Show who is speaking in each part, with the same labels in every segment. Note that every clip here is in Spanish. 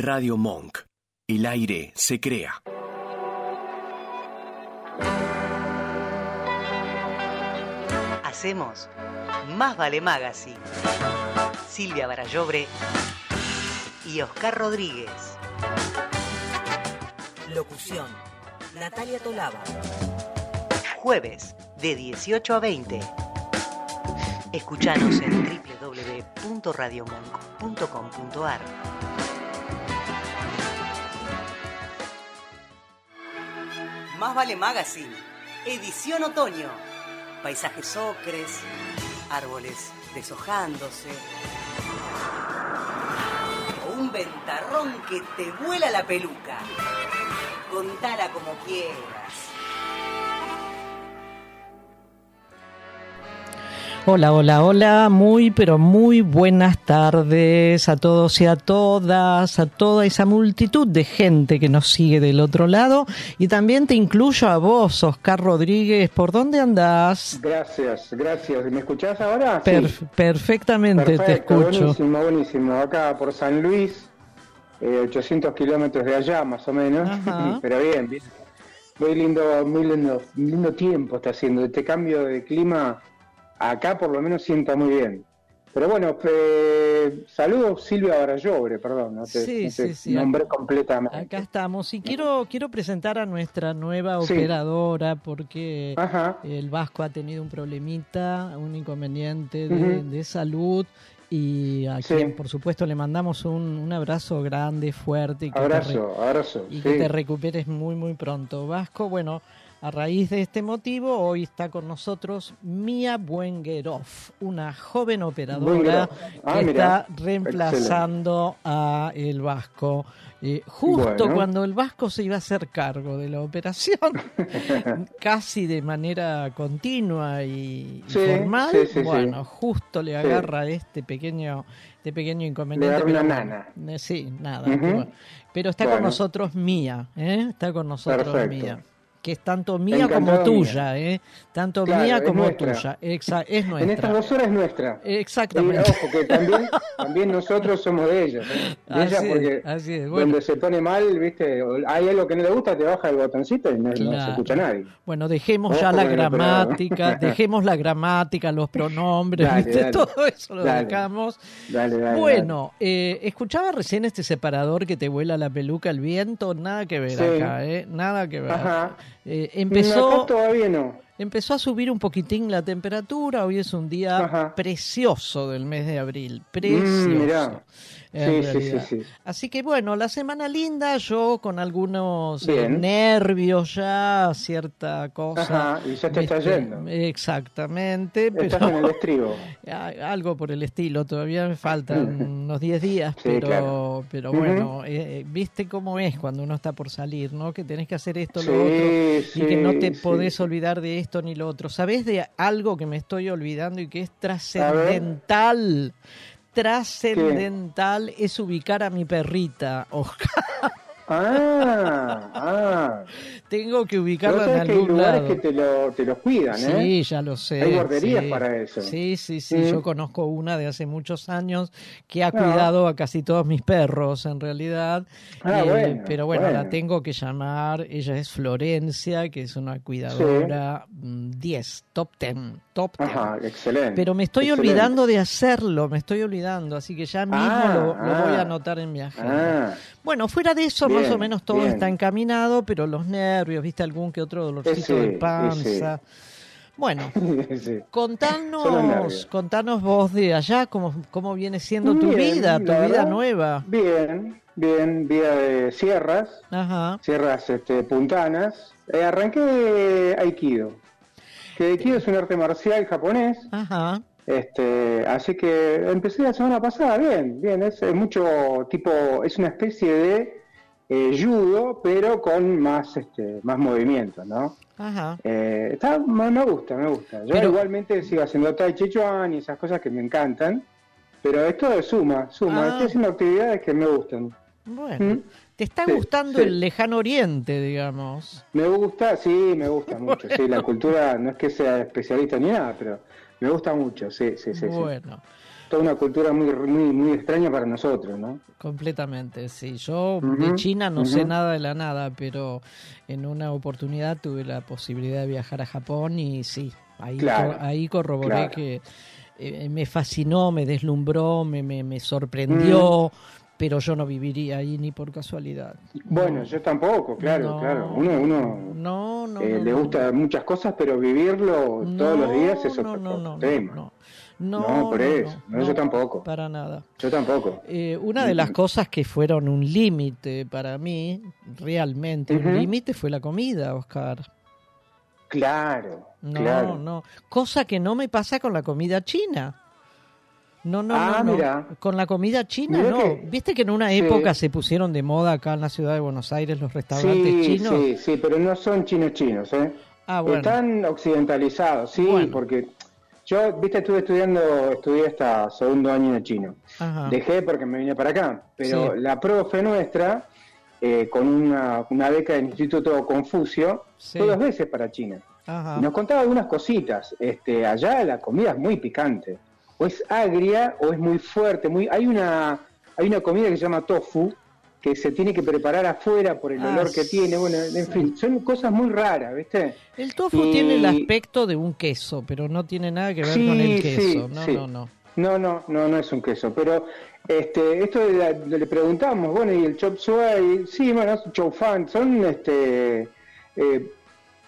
Speaker 1: Radio Monk. El aire se crea.
Speaker 2: Hacemos Más Vale Magazine. Silvia Barallobre y Oscar Rodríguez. Locución. Natalia Tolaba. Jueves de 18 a 20. Escuchanos en www.radiomonk.com.ar. Más vale Magazine, edición otoño. Paisajes ocres, árboles deshojándose. O un ventarrón que te vuela la peluca. Contala como quieras.
Speaker 3: Hola, hola, hola, muy pero muy buenas tardes a todos y a todas, a toda esa multitud de gente que nos sigue del otro lado y también te incluyo a vos, Oscar Rodríguez, ¿por dónde andás?
Speaker 4: Gracias, gracias. ¿Me escuchás ahora?
Speaker 3: sí. Perfectamente te escucho.
Speaker 4: Buenísimo, buenísimo. Acá por San Luis, 800 eh, kilómetros de allá más o menos, pero bien, bien. Muy lindo, muy lindo, lindo tiempo está haciendo. Este cambio de clima acá por lo menos sienta muy bien. Pero bueno, eh, saludos Silvia Barallobre, perdón, no te, sí, sí, sí, nombré completamente.
Speaker 3: Acá estamos y quiero quiero presentar a nuestra nueva operadora porque el Vasco ha tenido un problemita, un inconveniente de, salud y a quien por supuesto le mandamos un, un abrazo grande, fuerte. Y
Speaker 4: que abrazo, abrazo.
Speaker 3: Y que te recuperes muy muy pronto. Vasco, bueno, a raíz de este motivo, hoy está con nosotros Mia Buengerov, una joven operadora ah, que está reemplazando a el Vasco. Eh, justo cuando el Vasco se iba a hacer cargo de la operación, casi de manera continua y, formal, bueno, justo le agarra este pequeño este pequeño inconveniente.
Speaker 4: Le nana.
Speaker 3: Eh, sí, nada. pero está con nosotros Mía, ¿eh? está con nosotros Mía que es tanto mía como tuya, ¿eh? Tanto mía como tuya. Exa es nuestra.
Speaker 4: En estas dos horas es nuestra.
Speaker 3: Exactamente.
Speaker 4: ojo, que también, también nosotros somos de ella. ¿eh? De ella porque así es. Bueno. donde se pone mal, viste, hay algo que no le gusta, te baja el botoncito y no, se escucha nadie.
Speaker 3: Bueno, dejemos ya la gramática, dejemos la gramática, los pronombres, ¿viste? todo eso lo dejamos.
Speaker 4: Dale, dale,
Speaker 3: bueno, eh, escuchaba recién este separador que te vuela la peluca al viento, nada que ver acá, ¿eh? Nada que ver. Ajá. Eh, empezó,
Speaker 4: todavía no.
Speaker 3: empezó a subir un poquitín la temperatura. Hoy es un día precioso del mes de abril. Mm, precioso. Sí, sí, sí, Así que bueno, la semana linda, yo con algunos eh, nervios ya, cierta cosa.
Speaker 4: Ajá, y ya te está yendo.
Speaker 3: Exactamente.
Speaker 4: Estás en el estribo.
Speaker 3: Algo por el estilo, todavía me faltan unos 10 días, pero, pero bueno, eh, viste cómo es cuando uno está por salir, ¿no? Que tenés que hacer esto, lo otro, y que no te podés olvidar de esto ni lo otro. ¿Sabés de algo que me estoy olvidando y que es trascendental? Trascendental es ubicar a mi perrita, Oscar.
Speaker 4: Ah, ah.
Speaker 3: Tengo que ubicarla en
Speaker 4: algún
Speaker 3: hay lugares
Speaker 4: que te lo, te cuidan, ¿eh?
Speaker 3: Sí, ya lo sé.
Speaker 4: Hay guarderías para eso.
Speaker 3: Sí, sí, sí. Yo conozco una de hace muchos años que ha ah. cuidado a casi todos mis perros, en realidad.
Speaker 4: Ah, eh,
Speaker 3: pero bueno, la tengo que llamar. Ella es Florencia, que es una cuidadora 10, mm, top 10. Top 10.
Speaker 4: Ajá, excelente.
Speaker 3: Pero me estoy olvidando de hacerlo, me estoy olvidando. Así que ya mismo ah, lo, voy a anotar en mi agenda. Bueno, fuera de eso, más o menos todo está encaminado, pero los nervios, viste algún que otro dolorcito de panza. Bueno, contanos, contanos vos de allá cómo, cómo viene siendo tu vida, tu vida nueva.
Speaker 4: Bien, bien, vida de sierras, sierras este, puntanas. Eh, arranqué Aikido, que Aikido es un arte marcial japonés.
Speaker 3: Ajá.
Speaker 4: Este, así que empecé la semana pasada, bien, bien, es, mucho tipo, es una especie de eh, judo, pero con más, este, más movimiento, ¿no?
Speaker 3: Ajá.
Speaker 4: Eh, está, me, gusta, me gusta. Yo igualmente sigo haciendo Tai Chi Chuan y esas cosas que me encantan, pero esto suma, suma. Estoy ah. haciendo actividades que me gustan.
Speaker 3: Bueno. ¿Mm? ¿Te está gustando el lejano oriente, digamos?
Speaker 4: Me gusta, sí, me gusta mucho. Sí, la cultura no es que sea especialista ni nada, pero me gusta mucho, sí, sí, sí.
Speaker 3: Bueno.
Speaker 4: Toda una cultura muy, muy, muy extraña para nosotros, ¿no?
Speaker 3: Completamente, sí. Yo de China no sé nada de la nada, pero en una oportunidad tuve la posibilidad de viajar a Japón y sí, ahí, ahí corroboré que eh, me fascinó, me deslumbró, me, me, me sorprendió pero yo no viviría ahí ni por casualidad.
Speaker 4: Bueno, yo tampoco, claro, claro. Uno, uno no, eh, le gusta muchas cosas, pero vivirlo todos los días es otro tema. No, no, por eso, yo tampoco.
Speaker 3: Para nada.
Speaker 4: Yo tampoco.
Speaker 3: Eh, una de las cosas que fueron un límite para mí, realmente un límite, fue la comida, Oscar.
Speaker 4: Claro,
Speaker 3: no,
Speaker 4: claro.
Speaker 3: no. Cosa que no me pasa con la comida china. No, no,
Speaker 4: ah,
Speaker 3: no,
Speaker 4: Mira.
Speaker 3: Con la comida china, no. Viste que en una época se pusieron de moda acá en la ciudad de Buenos Aires los restaurantes chinos.
Speaker 4: Sí, sí, pero no son chinos chinos, ¿eh? Ah, bueno. Están occidentalizados, sí, porque yo, viste, estuve estudiando, estudié hasta segundo año de chino. Dejé porque me vine para acá, pero la profe nuestra, eh, con una, una, beca del Instituto Confucio, fue dos veces para China. Nos contaba algunas cositas. Este, allá la comida es muy picante o es agria o es muy fuerte. Muy, hay, una, hay una comida que se llama tofu, que se tiene que preparar afuera por el olor que tiene. Bueno, en fin, son cosas muy raras, ¿viste?
Speaker 3: El tofu tiene el aspecto de un queso, pero no tiene nada que ver con el queso. no, no, no.
Speaker 4: No, no, no, no es un queso, pero este, esto le preguntamos, bueno, y el chop suey, sí, bueno, chop fan, son este, eh,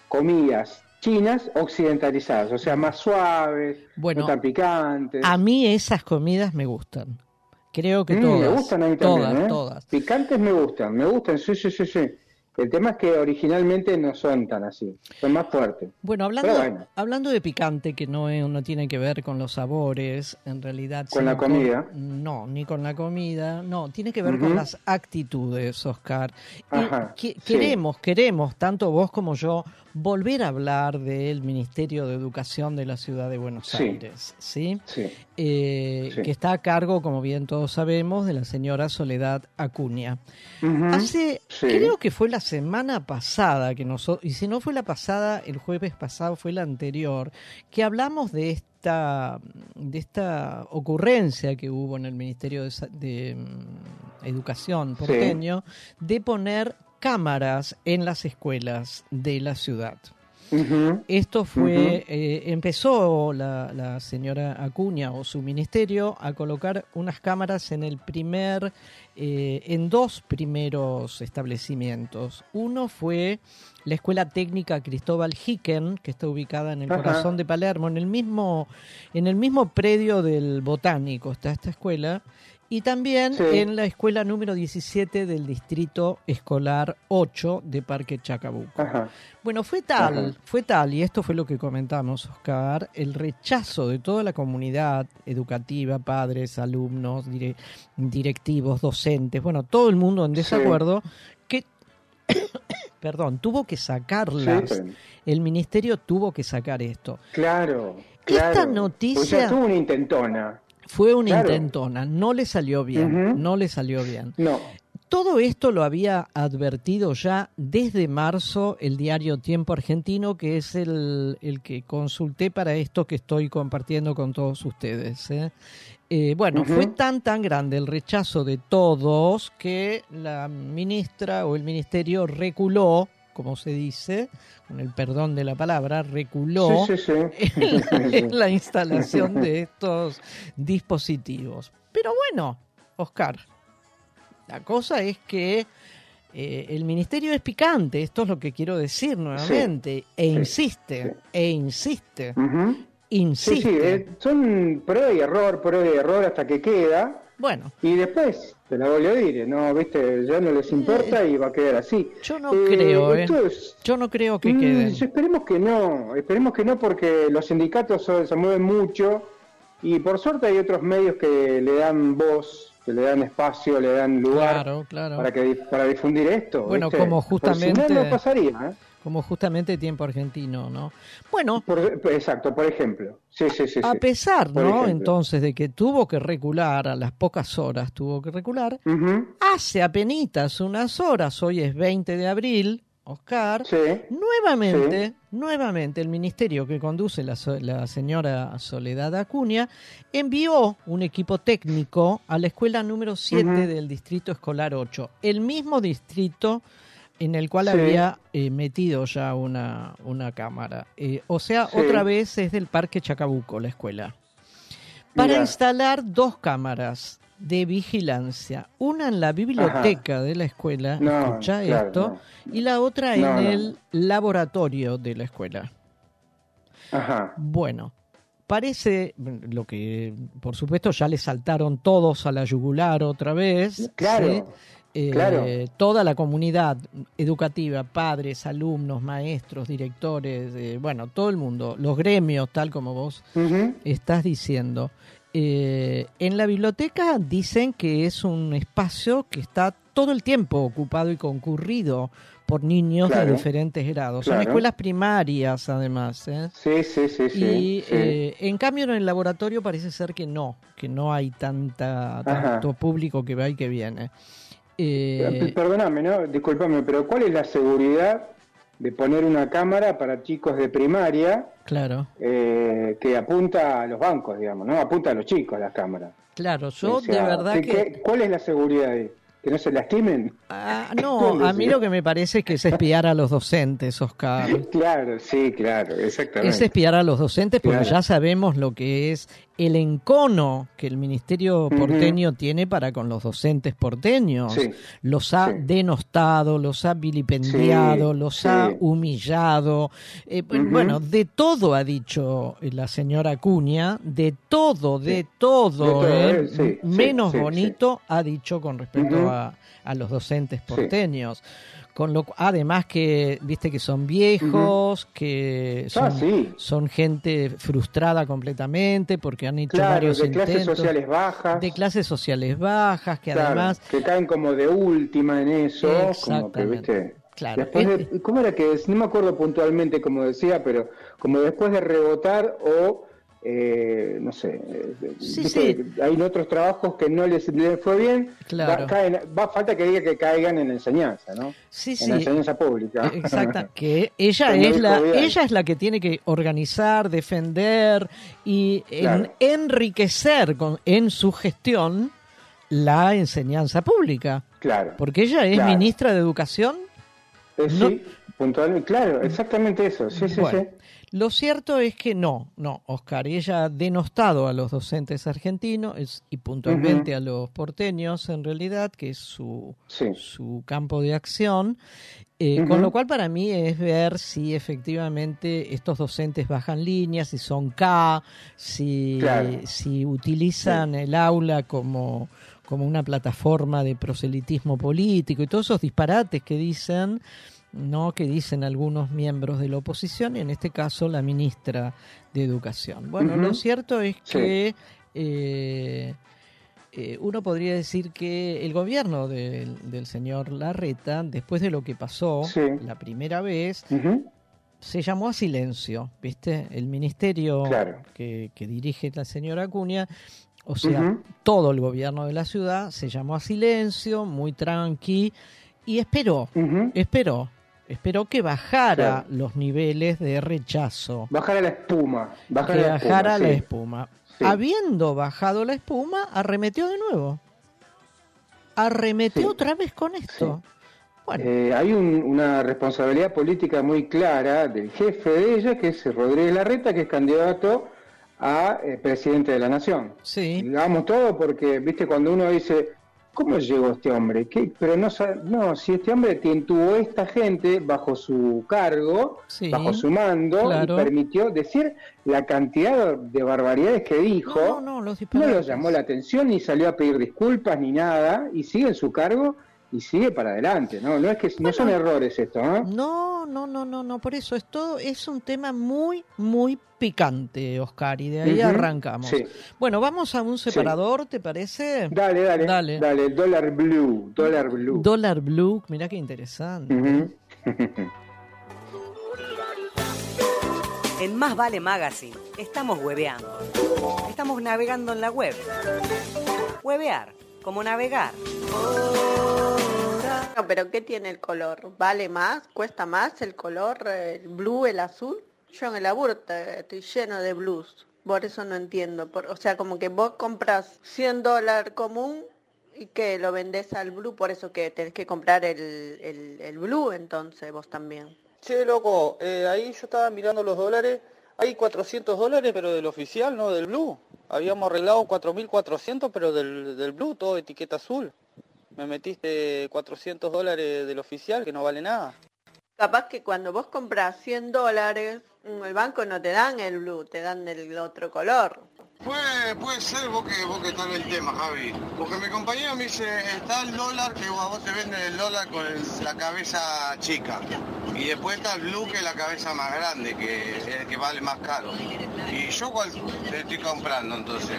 Speaker 4: comidas chinas occidentalizadas, o sea, más suaves, no tan picantes.
Speaker 3: A mí esas comidas me gustan. Creo que mm, todas.
Speaker 4: Me gustan a mí también, ¿eh? todas. Picantes me gustan, me gustan, sí, sí, sí, sí. El tema es que originalmente no son tan así, son más fuertes.
Speaker 3: Bueno, hablando, hablando de picante, que no, no tiene que ver con los sabores, en realidad...
Speaker 4: ¿Con la comida?
Speaker 3: no, ni con la comida, no, tiene que ver con las actitudes, Oscar. queremos, queremos, tanto vos como yo, volver a hablar del Ministerio de Educación de la Ciudad de Buenos Aires, ¿sí? Eh, que está a cargo, como bien todos sabemos, de la señora Soledad Acuña. Hace, creo que fue la semana pasada que nosotros, y si no fue la pasada, el jueves pasado fue la anterior, que hablamos de esta, de esta ocurrencia que hubo en el Ministerio de, mm, Educación porteño de poner cámaras en las escuelas de la ciudad. Esto fue, eh, empezó la, señora Acuña o su ministerio a colocar unas cámaras en el primer, eh, en dos primeros establecimientos. Uno fue la Escuela Técnica Cristóbal Hicken, que está ubicada en el corazón de Palermo, en el mismo, en el mismo predio del Botánico está esta escuela y también en la escuela número 17 del distrito escolar 8 de Parque Chacabuco. Bueno, fue tal, fue tal, y esto fue lo que comentamos, Oscar, el rechazo de toda la comunidad educativa, padres, alumnos, directivos, docentes, bueno, todo el mundo en desacuerdo, que, perdón, tuvo que sacarlas. El ministerio tuvo que sacar esto.
Speaker 4: Claro. claro.
Speaker 3: Esta noticia.
Speaker 4: tuvo una intentona.
Speaker 3: Fue una intentona, no le salió bien, no le salió bien.
Speaker 4: No.
Speaker 3: Todo esto lo había advertido ya desde marzo el diario Tiempo Argentino, que es el, que consulté para esto que estoy compartiendo con todos ustedes. ¿eh? Eh, bueno, fue tan, tan grande el rechazo de todos que la ministra o el ministerio reculó como se dice, con el perdón de la palabra, reculó En, la, instalación de estos dispositivos. Pero bueno, Oscar, la cosa es que eh, el ministerio es picante, esto es lo que quiero decir nuevamente, e insiste, e insiste, insiste.
Speaker 4: Eh, son prueba y error, prueba y error hasta que queda.
Speaker 3: Bueno.
Speaker 4: Y después te la voy a decir, no, viste, ya no les importa y va a quedar así.
Speaker 3: Yo no creo, eh. yo no creo que mm, quede.
Speaker 4: Esperemos que no, esperemos que no porque los sindicatos se mueven mucho y por suerte hay otros medios que le dan voz, que le dan espacio, le dan lugar para que para difundir esto.
Speaker 3: Bueno, como justamente
Speaker 4: si no, no pasaría, ¿eh?
Speaker 3: Como justamente tiempo argentino, ¿no? Bueno,
Speaker 4: exacto, por ejemplo. Sí, sí, sí,
Speaker 3: a pesar, ¿no? Entonces de que tuvo que recular a las pocas horas, tuvo que recular. Hace apenas unas horas, hoy es 20 de abril, Oscar, nuevamente, nuevamente el ministerio que conduce la, la, señora Soledad Acuña envió un equipo técnico a la escuela número 7 del distrito escolar 8, el mismo distrito en el cual había eh, metido ya una, una cámara. Eh, o sea, otra vez es del Parque Chacabuco la escuela. Para instalar dos cámaras de vigilancia, una en la biblioteca de la escuela, escucha esto, y la otra en el laboratorio de la escuela. Ajá. Bueno, parece lo que, por supuesto, ya le saltaron todos a la yugular otra vez.
Speaker 4: Claro.
Speaker 3: Eh, toda la comunidad educativa, padres, alumnos, maestros, directores, eh, bueno, todo el mundo, los gremios, tal como vos estás diciendo. Eh, en la biblioteca dicen que es un espacio que está todo el tiempo ocupado y concurrido por niños de diferentes grados. Son escuelas primarias, además.
Speaker 4: Sí, sí, sí.
Speaker 3: Y en cambio en el laboratorio parece ser que no, que no hay tanta, tanto público que va y que viene.
Speaker 4: Eh... Perdóname, ¿no? Disculpame, pero ¿cuál es la seguridad de poner una cámara para chicos de primaria
Speaker 3: claro.
Speaker 4: Eh, que apunta a los bancos, digamos, ¿no? Apunta a los chicos la cámara.
Speaker 3: Claro, yo de verdad que...
Speaker 4: ¿Cuál es la seguridad ahí? ¿Que no se lastimen?
Speaker 3: Ah, no, a mí lo que me parece es que es espiar a los docentes, Oscar.
Speaker 4: Claro, sí, claro, exactamente.
Speaker 3: Es espiar a los docentes porque ya sabemos lo que es el encono que el Ministerio porteño tiene para con los docentes porteños. Los ha denostado, los ha vilipendiado, los ha humillado. Eh, Bueno, de todo ha dicho la señora Acuña, de todo, de todo, eh, eh, menos bonito ha dicho con respecto a, a, los docentes porteños. Con lo, además que, viste que son viejos, que
Speaker 4: ah,
Speaker 3: son, gente frustrada completamente porque han hecho varios
Speaker 4: de clases sociales bajas.
Speaker 3: De clases sociales bajas, que además...
Speaker 4: Que caen como de última en eso.
Speaker 3: Exactamente. Claro.
Speaker 4: ¿Cómo era que No me acuerdo puntualmente como decía, pero como después de rebotar o eh, no sé, eh, hay otros trabajos que no les, fue bien,
Speaker 3: claro.
Speaker 4: va, falta que diga que caigan en la enseñanza, ¿no?
Speaker 3: Sí,
Speaker 4: en la enseñanza pública.
Speaker 3: Exacta, que ella es la ella es la que tiene que organizar, defender y enriquecer con, en su gestión la enseñanza pública.
Speaker 4: Claro.
Speaker 3: Porque ella es ministra de Educación.
Speaker 4: Eh, sí, puntualmente, claro, exactamente eso. Sí, sí, sí.
Speaker 3: Lo cierto es que no, no, Oscar, y ella ha denostado a los docentes argentinos y puntualmente a los porteños en realidad, que es su, su campo de acción, eh, con lo cual para mí es ver si efectivamente estos docentes bajan líneas, si son K, si, si utilizan el aula como, como una plataforma de proselitismo político y todos esos disparates que dicen no que dicen algunos miembros de la oposición y en este caso la ministra de Educación. Bueno, lo cierto es que eh, eh, uno podría decir que el gobierno del señor Larreta, después de lo que pasó la primera vez, se llamó a silencio, ¿viste? El ministerio que, dirige la señora Acuña o sea, todo el gobierno de la ciudad se llamó a silencio, muy tranqui, y esperó, esperó Esperó que bajara los niveles de rechazo.
Speaker 4: Bajara la espuma.
Speaker 3: Bajara que bajara la espuma. Habiendo bajado la espuma, arremetió de nuevo. Arremetió otra vez con esto.
Speaker 4: Eh, hay una responsabilidad política muy clara del jefe de ella, que es Rodríguez Larreta, que es candidato a eh, presidente de la nación.
Speaker 3: Sí.
Speaker 4: Digamos todo porque, viste, cuando uno dice, ¿Cómo llegó este hombre? ¿Qué? Pero no, no, si este hombre tuvo esta gente bajo su cargo, bajo su mando, y permitió decir la cantidad de barbaridades que dijo,
Speaker 3: no, no, no, no
Speaker 4: lo llamó la atención, ni salió a pedir disculpas, ni nada, y sigue en su cargo y sigue para adelante, ¿no? No es que no son errores esto, ¿no?
Speaker 3: No, no, no, no, no, por eso esto es un tema muy, muy picante, Oscar, y de ahí arrancamos. Bueno, vamos a un separador, ¿te parece?
Speaker 4: Dale, dale, dale. Dale, dólar blue, dólar blue.
Speaker 3: Dólar blue, mira qué interesante.
Speaker 2: en Más Vale Magazine estamos hueveando. Estamos navegando en la web. Huevear, como navegar. Hora
Speaker 5: No, pero ¿qué tiene el color? ¿Vale más? ¿Cuesta más el color, el blue, el azul? Yo en el laburo estoy lleno de blues, por eso no entiendo. o sea, como que vos compras 100 dólares común y que lo vendés al blue, por eso que tenés que comprar el, el, blue entonces vos también.
Speaker 6: Che, loco, eh, ahí yo estaba mirando los dólares, hay 400 dólares, pero del oficial, no del blue. Habíamos arreglado 4.400, pero del, del blue, todo etiqueta azul. Me metiste 400 dólares del oficial, que no vale nada.
Speaker 5: Capaz que cuando vos compras 100 dólares, mm, el banco no te dan el blue, te dan el otro color.
Speaker 7: Puede, puede ser vos que, vos que estás en el tema, Javi. Porque mi compañero me dice, está el dólar, que vos te venden el dólar con la cabeza chica. Y después está el blue, que es la cabeza más grande, que es el que vale más caro. Y yo cuál te estoy comprando entonces,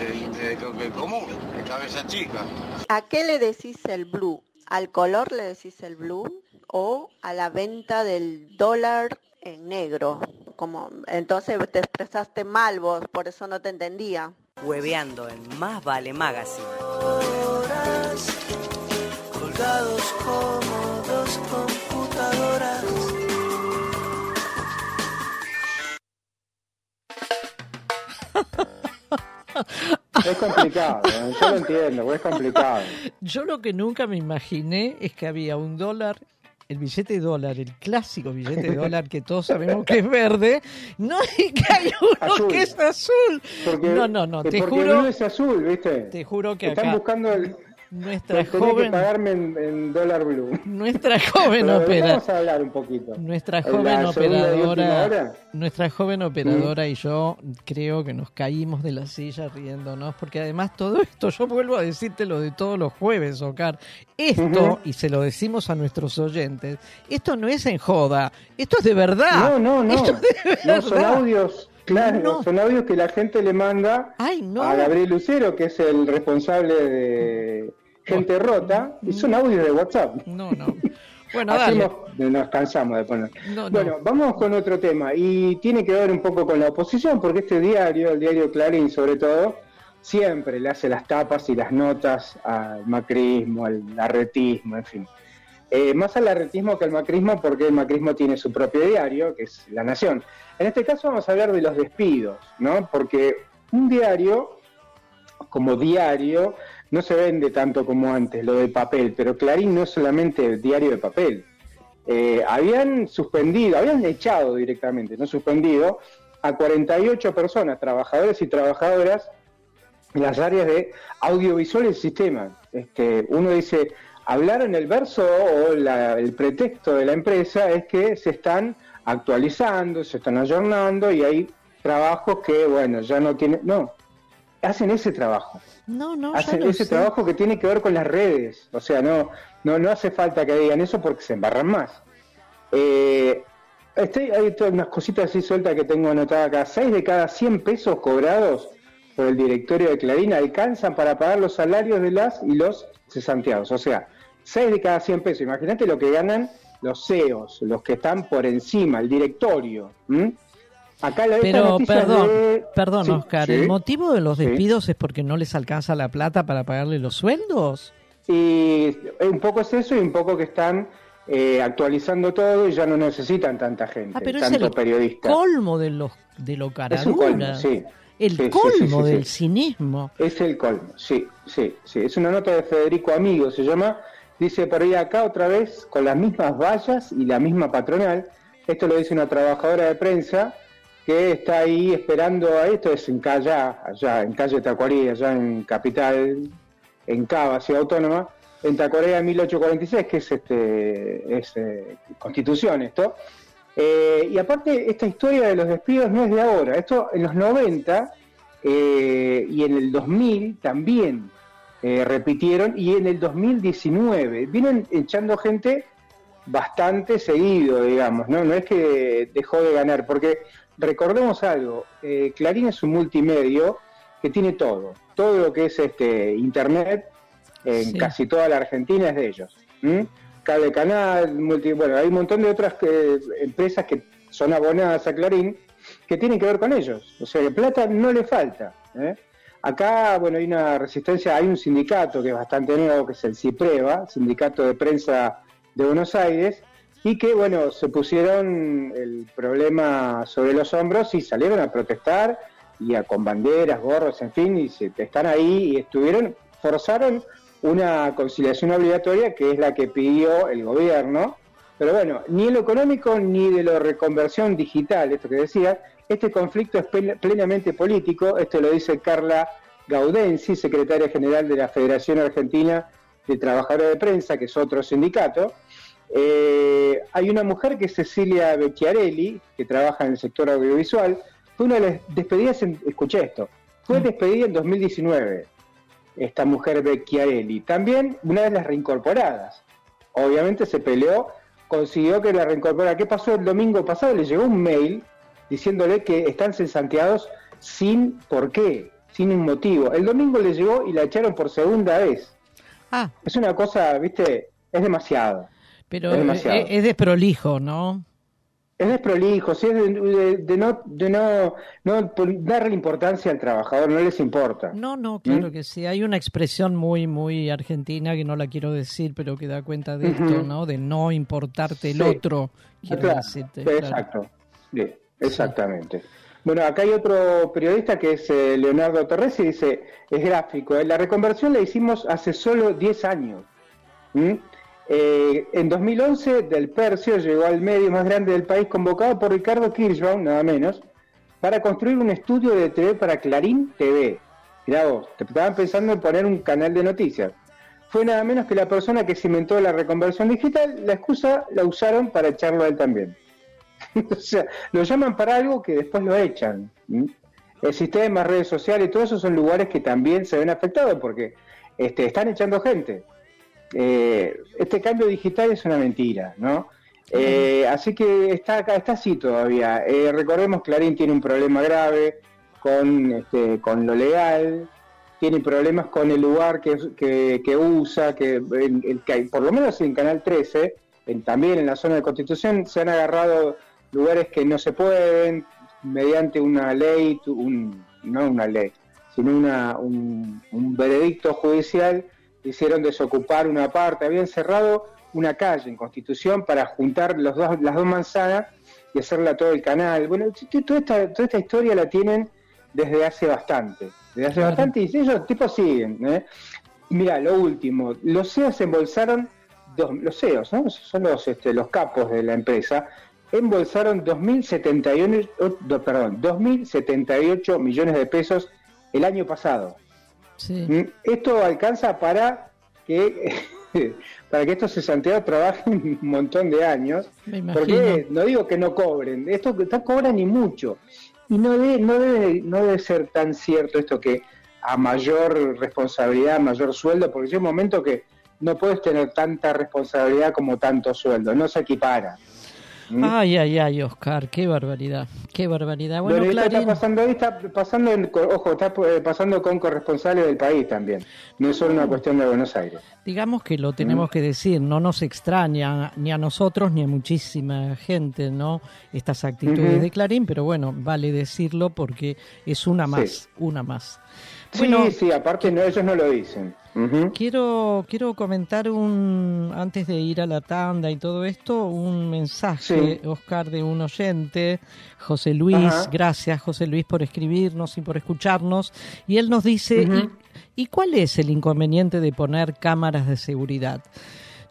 Speaker 7: el, el común, la cabeza chica.
Speaker 5: ¿A qué le decís el blue? ¿Al color le decís el blue? ¿O a la venta del dólar en negro? como entonces te expresaste mal vos, por eso no te entendía.
Speaker 2: Hueveando en Más Vale Magazine.
Speaker 8: colgados como dos computadoras.
Speaker 4: Es complicado, ¿eh? yo lo entiendo, es complicado.
Speaker 3: Yo lo que nunca me imaginé es que había un dólar el billete de dólar, el clásico billete de dólar que todos sabemos que es verde, no es que hay uno que es azul. no, no, no, te juro.
Speaker 4: es azul, ¿viste?
Speaker 3: Te juro que
Speaker 4: Están buscando el,
Speaker 3: nuestra joven que
Speaker 4: pagarme en, dólar blue.
Speaker 3: Nuestra joven operadora.
Speaker 4: Vamos a hablar un poquito.
Speaker 3: Nuestra joven operadora. Nuestra joven operadora y yo creo que nos caímos de la silla riéndonos porque además todo esto yo vuelvo a decirte lo de todos los jueves, Ocar. Esto y se lo decimos a nuestros oyentes. Esto no es en joda. Esto es de verdad.
Speaker 4: No, no, no. No son audios Claro, son audios que la gente le manda a Gabriel Lucero, que es el responsable de Gente Rota, y son audios de WhatsApp.
Speaker 3: No, no. Bueno, dale.
Speaker 4: Nos, cansamos de poner. bueno, vamos con otro tema, y tiene que ver un poco con la oposición, porque este diario, el diario Clarín sobre todo, siempre le hace las tapas y las notas al macrismo, al arretismo, en fin. Eh, más al arretismo que al macrismo, porque el macrismo tiene su propio diario, que es La Nación. En este caso vamos a hablar de los despidos, ¿no? Porque un diario, como diario, no se vende tanto como antes, lo de papel, pero Clarín no es solamente diario de papel. Eh, habían suspendido, habían echado directamente, no suspendido, a 48 personas, trabajadores y trabajadoras, en las áreas de audiovisual y sistema. Este, uno dice, hablar en el verso o el pretexto de la empresa es que se están actualizando, se están ayornando y hay trabajos que, bueno, ya no tienen, no, hacen ese trabajo.
Speaker 3: No, no,
Speaker 4: hacen ese trabajo que tiene que ver con las redes. O sea, no, no, no hace falta que digan eso porque se embarran más. Eh, hay todas unas cositas así sueltas que tengo anotadas acá. Seis de cada 100 pesos cobrados por el directorio de Clarín alcanzan para pagar los salarios de las y los cesanteados. O sea, 6 de cada 100 pesos. Imagínate lo que ganan los CEOs, los que están por encima, el directorio.
Speaker 3: Acá la Pero perdón, perdón Oscar, ¿el motivo de los despidos es porque no les alcanza la plata para pagarle los sueldos?
Speaker 4: Y un poco es eso y un poco que están eh, actualizando todo y ya no necesitan tanta gente, ah, pero tanto es el
Speaker 3: colmo de, los, de lo caradura. sí. El colmo del cinismo.
Speaker 4: Es el colmo, sí, sí, sí. Es una nota de Federico Amigo, se llama Dice por ahí acá otra vez, con las mismas vallas y la misma patronal. Esto lo dice una trabajadora de prensa que está ahí esperando a esto, es en calle, allá en calle Tacuarí, allá en Capital, en Cava, Ciudad Autónoma, en Tacuarí 1846, que es, este, es eh, constitución esto. Eh, y aparte, esta historia de los despidos no es de ahora, esto en los 90 eh, y en el 2000 también eh, repitieron y en el 2019 vienen echando gente bastante seguido, digamos, ¿no? No es que dejó de ganar, porque recordemos algo, eh, Clarín es un multimedio que tiene todo, todo lo que es este internet en casi toda la Argentina es de ellos. Cable Canal, multi, bueno, hay un montón de otras eh, empresas que son abonadas a Clarín que tienen que ver con ellos, o sea, que plata no le falta. ¿eh? Acá, bueno, hay una resistencia, hay un sindicato que es bastante nuevo, que es el CIPREVA, Sindicato de Prensa de Buenos Aires, y que, bueno, se pusieron el problema sobre los hombros y salieron a protestar y a, con banderas, gorros, en fin, y se, están ahí y estuvieron, forzaron una conciliación obligatoria que es la que pidió el gobierno, pero bueno, ni en lo económico ni de la reconversión digital, esto que decía, este conflicto es plenamente político, esto lo dice Carla Gaudensi, secretaria general de la Federación Argentina de Trabajadores de Prensa, que es otro sindicato. Eh, hay una mujer que es Cecilia Becchiarelli, que trabaja en el sector audiovisual, fue una de las despedidas, en, escuché esto, fue mm. despedida en 2019 esta mujer Becchiarelli. También una de las reincorporadas. Obviamente se peleó, consiguió que la reincorporara. ¿Qué pasó el domingo pasado? Le llegó un mail diciéndole que están cesanteados sin por qué, sin un motivo. El domingo le llegó y la echaron por segunda vez. Ah. Es una cosa, viste, es demasiado.
Speaker 3: Pero es, demasiado. es desprolijo, ¿no?
Speaker 4: Es desprolijo, sí, es de, no, de no, no darle importancia al trabajador, no les importa.
Speaker 3: No, no, claro ¿Mm? que sí. Hay una expresión muy, muy argentina que no la quiero decir, pero que da cuenta de esto, ¿no? De no importarte el otro, quiero decirte.
Speaker 4: Exacto, sí, exactamente. Bueno, acá hay otro periodista que es eh, Leonardo Torres y dice, es gráfico, ¿eh? la reconversión la hicimos hace solo 10 años. Eh, en 2011, Del Percio llegó al medio más grande del país, convocado por Ricardo Kirchbaum, nada menos, para construir un estudio de TV para Clarín TV. Mirá vos, te estaban pensando en poner un canal de noticias. Fue nada menos que la persona que cimentó la reconversión digital, la excusa la usaron para echarlo a él también. o sea, lo llaman para algo que después lo echan. El sistema, redes sociales y todo eso son lugares que también se ven afectados porque este, están echando gente. Eh, este cambio digital es una mentira, ¿no? Eh, así que está acá, está así todavía. Eh, recordemos, Clarín tiene un problema grave con, este, con lo legal, tiene problemas con el lugar que, usa, que, por lo menos en Canal 13, también en la zona de Constitución, se han agarrado lugares que no se pueden mediante una ley, no una ley, sino una, un, un veredicto judicial hicieron desocupar una parte, habían cerrado una calle en Constitución para juntar los dos, las dos manzanas y hacerla todo el canal. Bueno, toda esta, toda esta historia la tienen desde hace bastante, desde hace bastante y ellos tipos siguen. ¿eh? Mira, lo último, los CEOs embolsaron, dos, los CEOs, ¿no? son los, este, los capos de la empresa, embolsaron 2.078, perdón, 2.078 millones de pesos el año pasado. Mm, esto alcanza para que para que estos cesanteados trabajen un montón de años, porque no digo que no cobren, esto no cobran ni mucho. Y no debe, no debe, no debe ser tan cierto esto que a mayor responsabilidad, mayor sueldo, porque llega un momento que no puedes tener tanta responsabilidad como tanto sueldo, no se equipara.
Speaker 3: ¿Mm? Ay, ay, ay, Oscar, qué barbaridad, qué barbaridad. Bueno,
Speaker 4: está pasando ahí, está pasando, ojo, está eh, pasando con corresponsales del país también, no es solo una cuestión de Buenos Aires.
Speaker 3: Digamos que lo tenemos ¿Mm? que decir, no nos extraña ni a nosotros ni a muchísima gente, ¿no? Estas actitudes de Clarín, pero bueno, vale decirlo porque es una más, una más.
Speaker 4: sí, sí, aparte no, ellos no lo dicen.
Speaker 3: Quiero quiero comentar un antes de ir a la tanda y todo esto un mensaje Oscar de un oyente José Luis. Gracias José Luis por escribirnos y por escucharnos. Y él nos dice ¿y cuál es el inconveniente de poner cámaras de seguridad?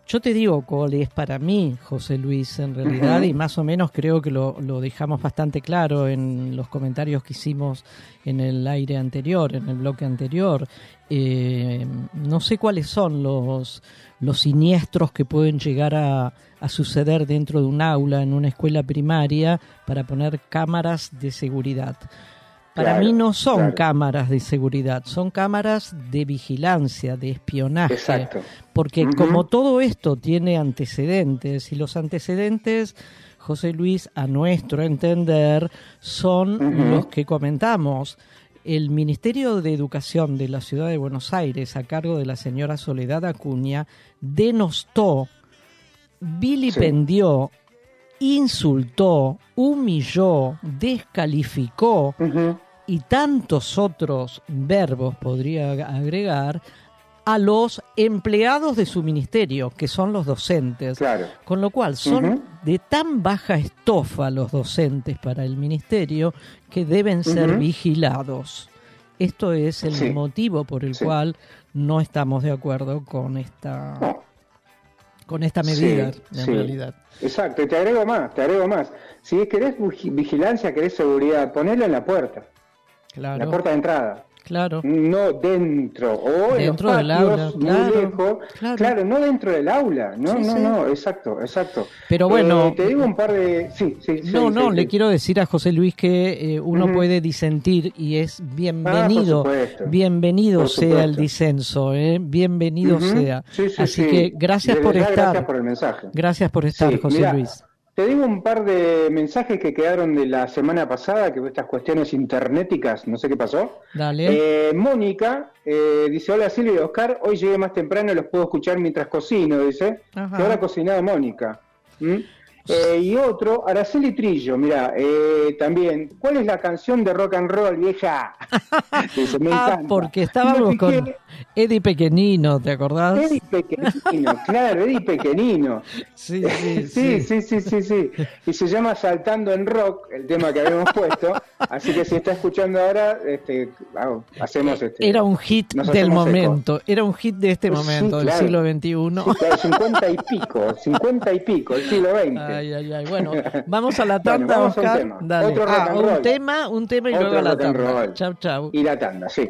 Speaker 3: Yo te digo cuál es para mí, José Luis, en realidad, y más o menos creo que lo, lo, dejamos bastante claro en los comentarios que hicimos en el aire anterior, en el bloque anterior. Eh, no sé cuáles son los, los siniestros que pueden llegar a, a suceder dentro de un aula, en una escuela primaria, para poner cámaras de seguridad. Para mí no son cámaras de seguridad, son cámaras de vigilancia, de espionaje. Exacto. Porque como todo esto tiene antecedentes y los antecedentes, José Luis, a nuestro entender, son los que comentamos. El Ministerio de Educación de la Ciudad de Buenos Aires, a cargo de la señora Soledad Acuña, denostó, vilipendió, insultó, humilló, descalificó y tantos otros verbos podría agregar a los empleados de su ministerio, que son los docentes. Con lo cual son de tan baja estofa los docentes para el ministerio que deben ser vigilados. Esto es el motivo por el cual no estamos de acuerdo con esta con esta medida en realidad.
Speaker 9: Exacto, y te agrego más, te agrego más. Si querés vigilancia, querés seguridad, ponelo en la puerta. Claro. La puerta de entrada.
Speaker 3: Claro.
Speaker 9: No dentro. O dentro del aula. Claro, claro. no dentro del aula. No, no, no, exacto, exacto.
Speaker 3: Pero bueno.
Speaker 9: Eh, te digo un par de. Sí, sí,
Speaker 3: No, no, le quiero decir a José Luis que eh, uno puede disentir y es bienvenido. Ah, bienvenido sea el disenso, ¿eh? Bienvenido sea. Así que gracias por estar.
Speaker 9: Gracias por el mensaje.
Speaker 3: Gracias por estar, José Luis.
Speaker 9: Te digo un par de mensajes que quedaron de la semana pasada, que estas cuestiones internéticas, no sé qué pasó.
Speaker 3: Dale.
Speaker 9: Eh, Mónica eh, dice, hola Silvia y Oscar, hoy llegué más temprano y los puedo escuchar mientras cocino, dice. Ajá. Que ahora cocinado Mónica. ¿Mm? Eh, y otro, Araceli Trillo, mira, eh, también, ¿cuál es la canción de rock and roll, vieja?
Speaker 3: ah, porque estábamos con Eddie Pequeñino, ¿te acordás?
Speaker 9: Eddie Pequeñino, claro, Eddie Pequeñino.
Speaker 3: Sí sí
Speaker 9: sí, sí sí sí, sí, Y se llama Saltando en Rock, el tema que habíamos puesto. Así que si está escuchando ahora, este, hacemos este.
Speaker 3: Era un hit del momento, era un hit de este momento, del siglo XXI.
Speaker 9: Sí, 50 y pico, 50 y pico, el siglo XX.
Speaker 3: Ay, ay, ay. Bueno, vamos a la tanda, Oscar. Un Dale. Otro ah, un tema, un tema y luego a la tanda. Chau, chau.
Speaker 9: Y la tanda, sí.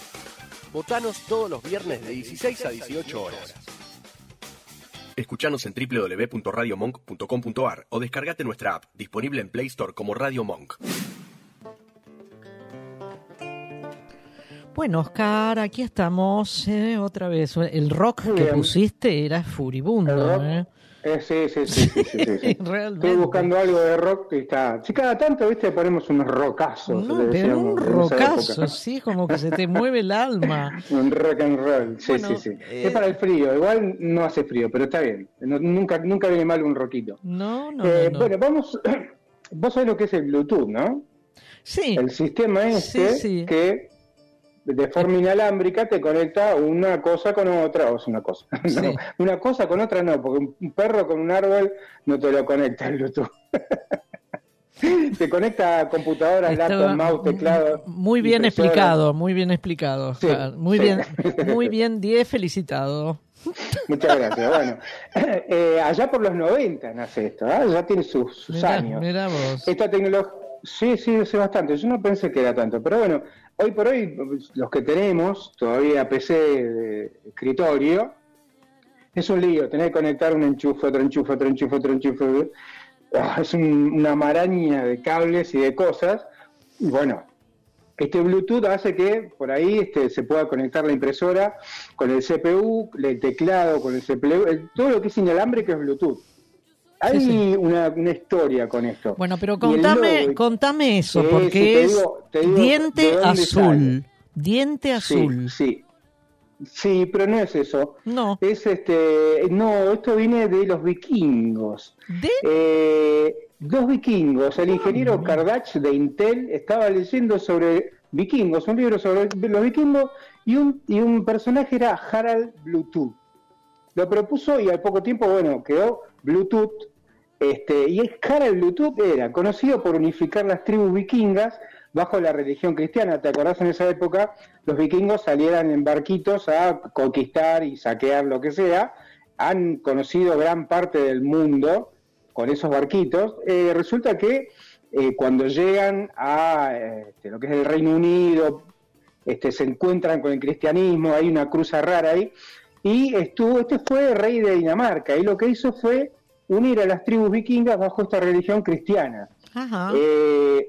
Speaker 10: Votanos todos los viernes de 16 a 18 horas. Escuchanos en www.radiomonk.com.ar o descargate nuestra app, disponible en Play Store como Radio Monk.
Speaker 3: Bueno, Oscar, aquí estamos eh, otra vez. El rock que pusiste era furibundo. ¿eh?
Speaker 4: Eh, sí, sí, sí, sí, sí, Estoy buscando algo de rock y está. Si cada tanto, viste, ponemos unos rockazos.
Speaker 3: No, pero un rockazo, sí, como que se te mueve el alma.
Speaker 4: un rock and roll, sí, sí, sí. Es eh, para el frío, igual no hace frío, pero está bien. nunca, nunca viene mal un roquito.
Speaker 3: No, no,
Speaker 4: eh,
Speaker 3: no,
Speaker 4: Bueno, vamos. Vos sabés lo que es el Bluetooth, ¿no?
Speaker 3: Sí.
Speaker 4: El sistema este que de forma inalámbrica te conecta una cosa con otra, o es una cosa, una cosa con otra no, porque un perro con un árbol no te lo conecta el Bluetooth. te conecta a computadoras, laptop, mouse, teclado.
Speaker 3: Muy bien explicado, muy bien explicado. muy bien, muy bien, 10 felicitado.
Speaker 4: Muchas gracias. Bueno, eh, allá por los 90 nace esto, ¿eh? ya tiene sus, años.
Speaker 3: Vos.
Speaker 4: Esta tecnología, sí, sí, hace bastante. Yo no pensé que era tanto, pero bueno, hoy por hoy, los que tenemos todavía PC de escritorio, es un lío, tener que conectar un enchufe, otro enchufe, otro enchufe, otro enchufe. Ah, es una maraña de cables y de cosas. Y bueno, este Bluetooth hace que por ahí este, se pueda conectar la impresora con el CPU, el teclado, con el CPU, todo lo que es inalámbrico es Bluetooth. Hay Una, historia con esto.
Speaker 3: Bueno, pero contame, contame eso, porque es diente azul. Diente azul.
Speaker 4: Sí, sí. pero no es eso.
Speaker 3: No.
Speaker 4: Es este. No, esto viene de los vikingos.
Speaker 3: ¿De?
Speaker 4: Eh, dos vikingos. El ingeniero ah, Kardach de Intel estaba leyendo sobre vikingos, un libro sobre los vikingos, y un, y un personaje era Harald Bluetooth. Lo propuso y al poco tiempo, bueno, quedó Bluetooth este, y es cara el Bluetooth era conocido por unificar las tribus vikingas bajo la religión cristiana. ¿Te acordás en esa época? Los vikingos salieran en barquitos a conquistar y saquear lo que sea. Han conocido gran parte del mundo con esos barquitos. Eh, resulta que eh, cuando llegan a este, lo que es el Reino Unido, este, se encuentran con el cristianismo, hay una cruza rara ahí. Y estuvo, este fue rey de Dinamarca, y lo que hizo fue unir a las tribus vikingas bajo esta religión cristiana.
Speaker 3: Ajá.
Speaker 4: Eh,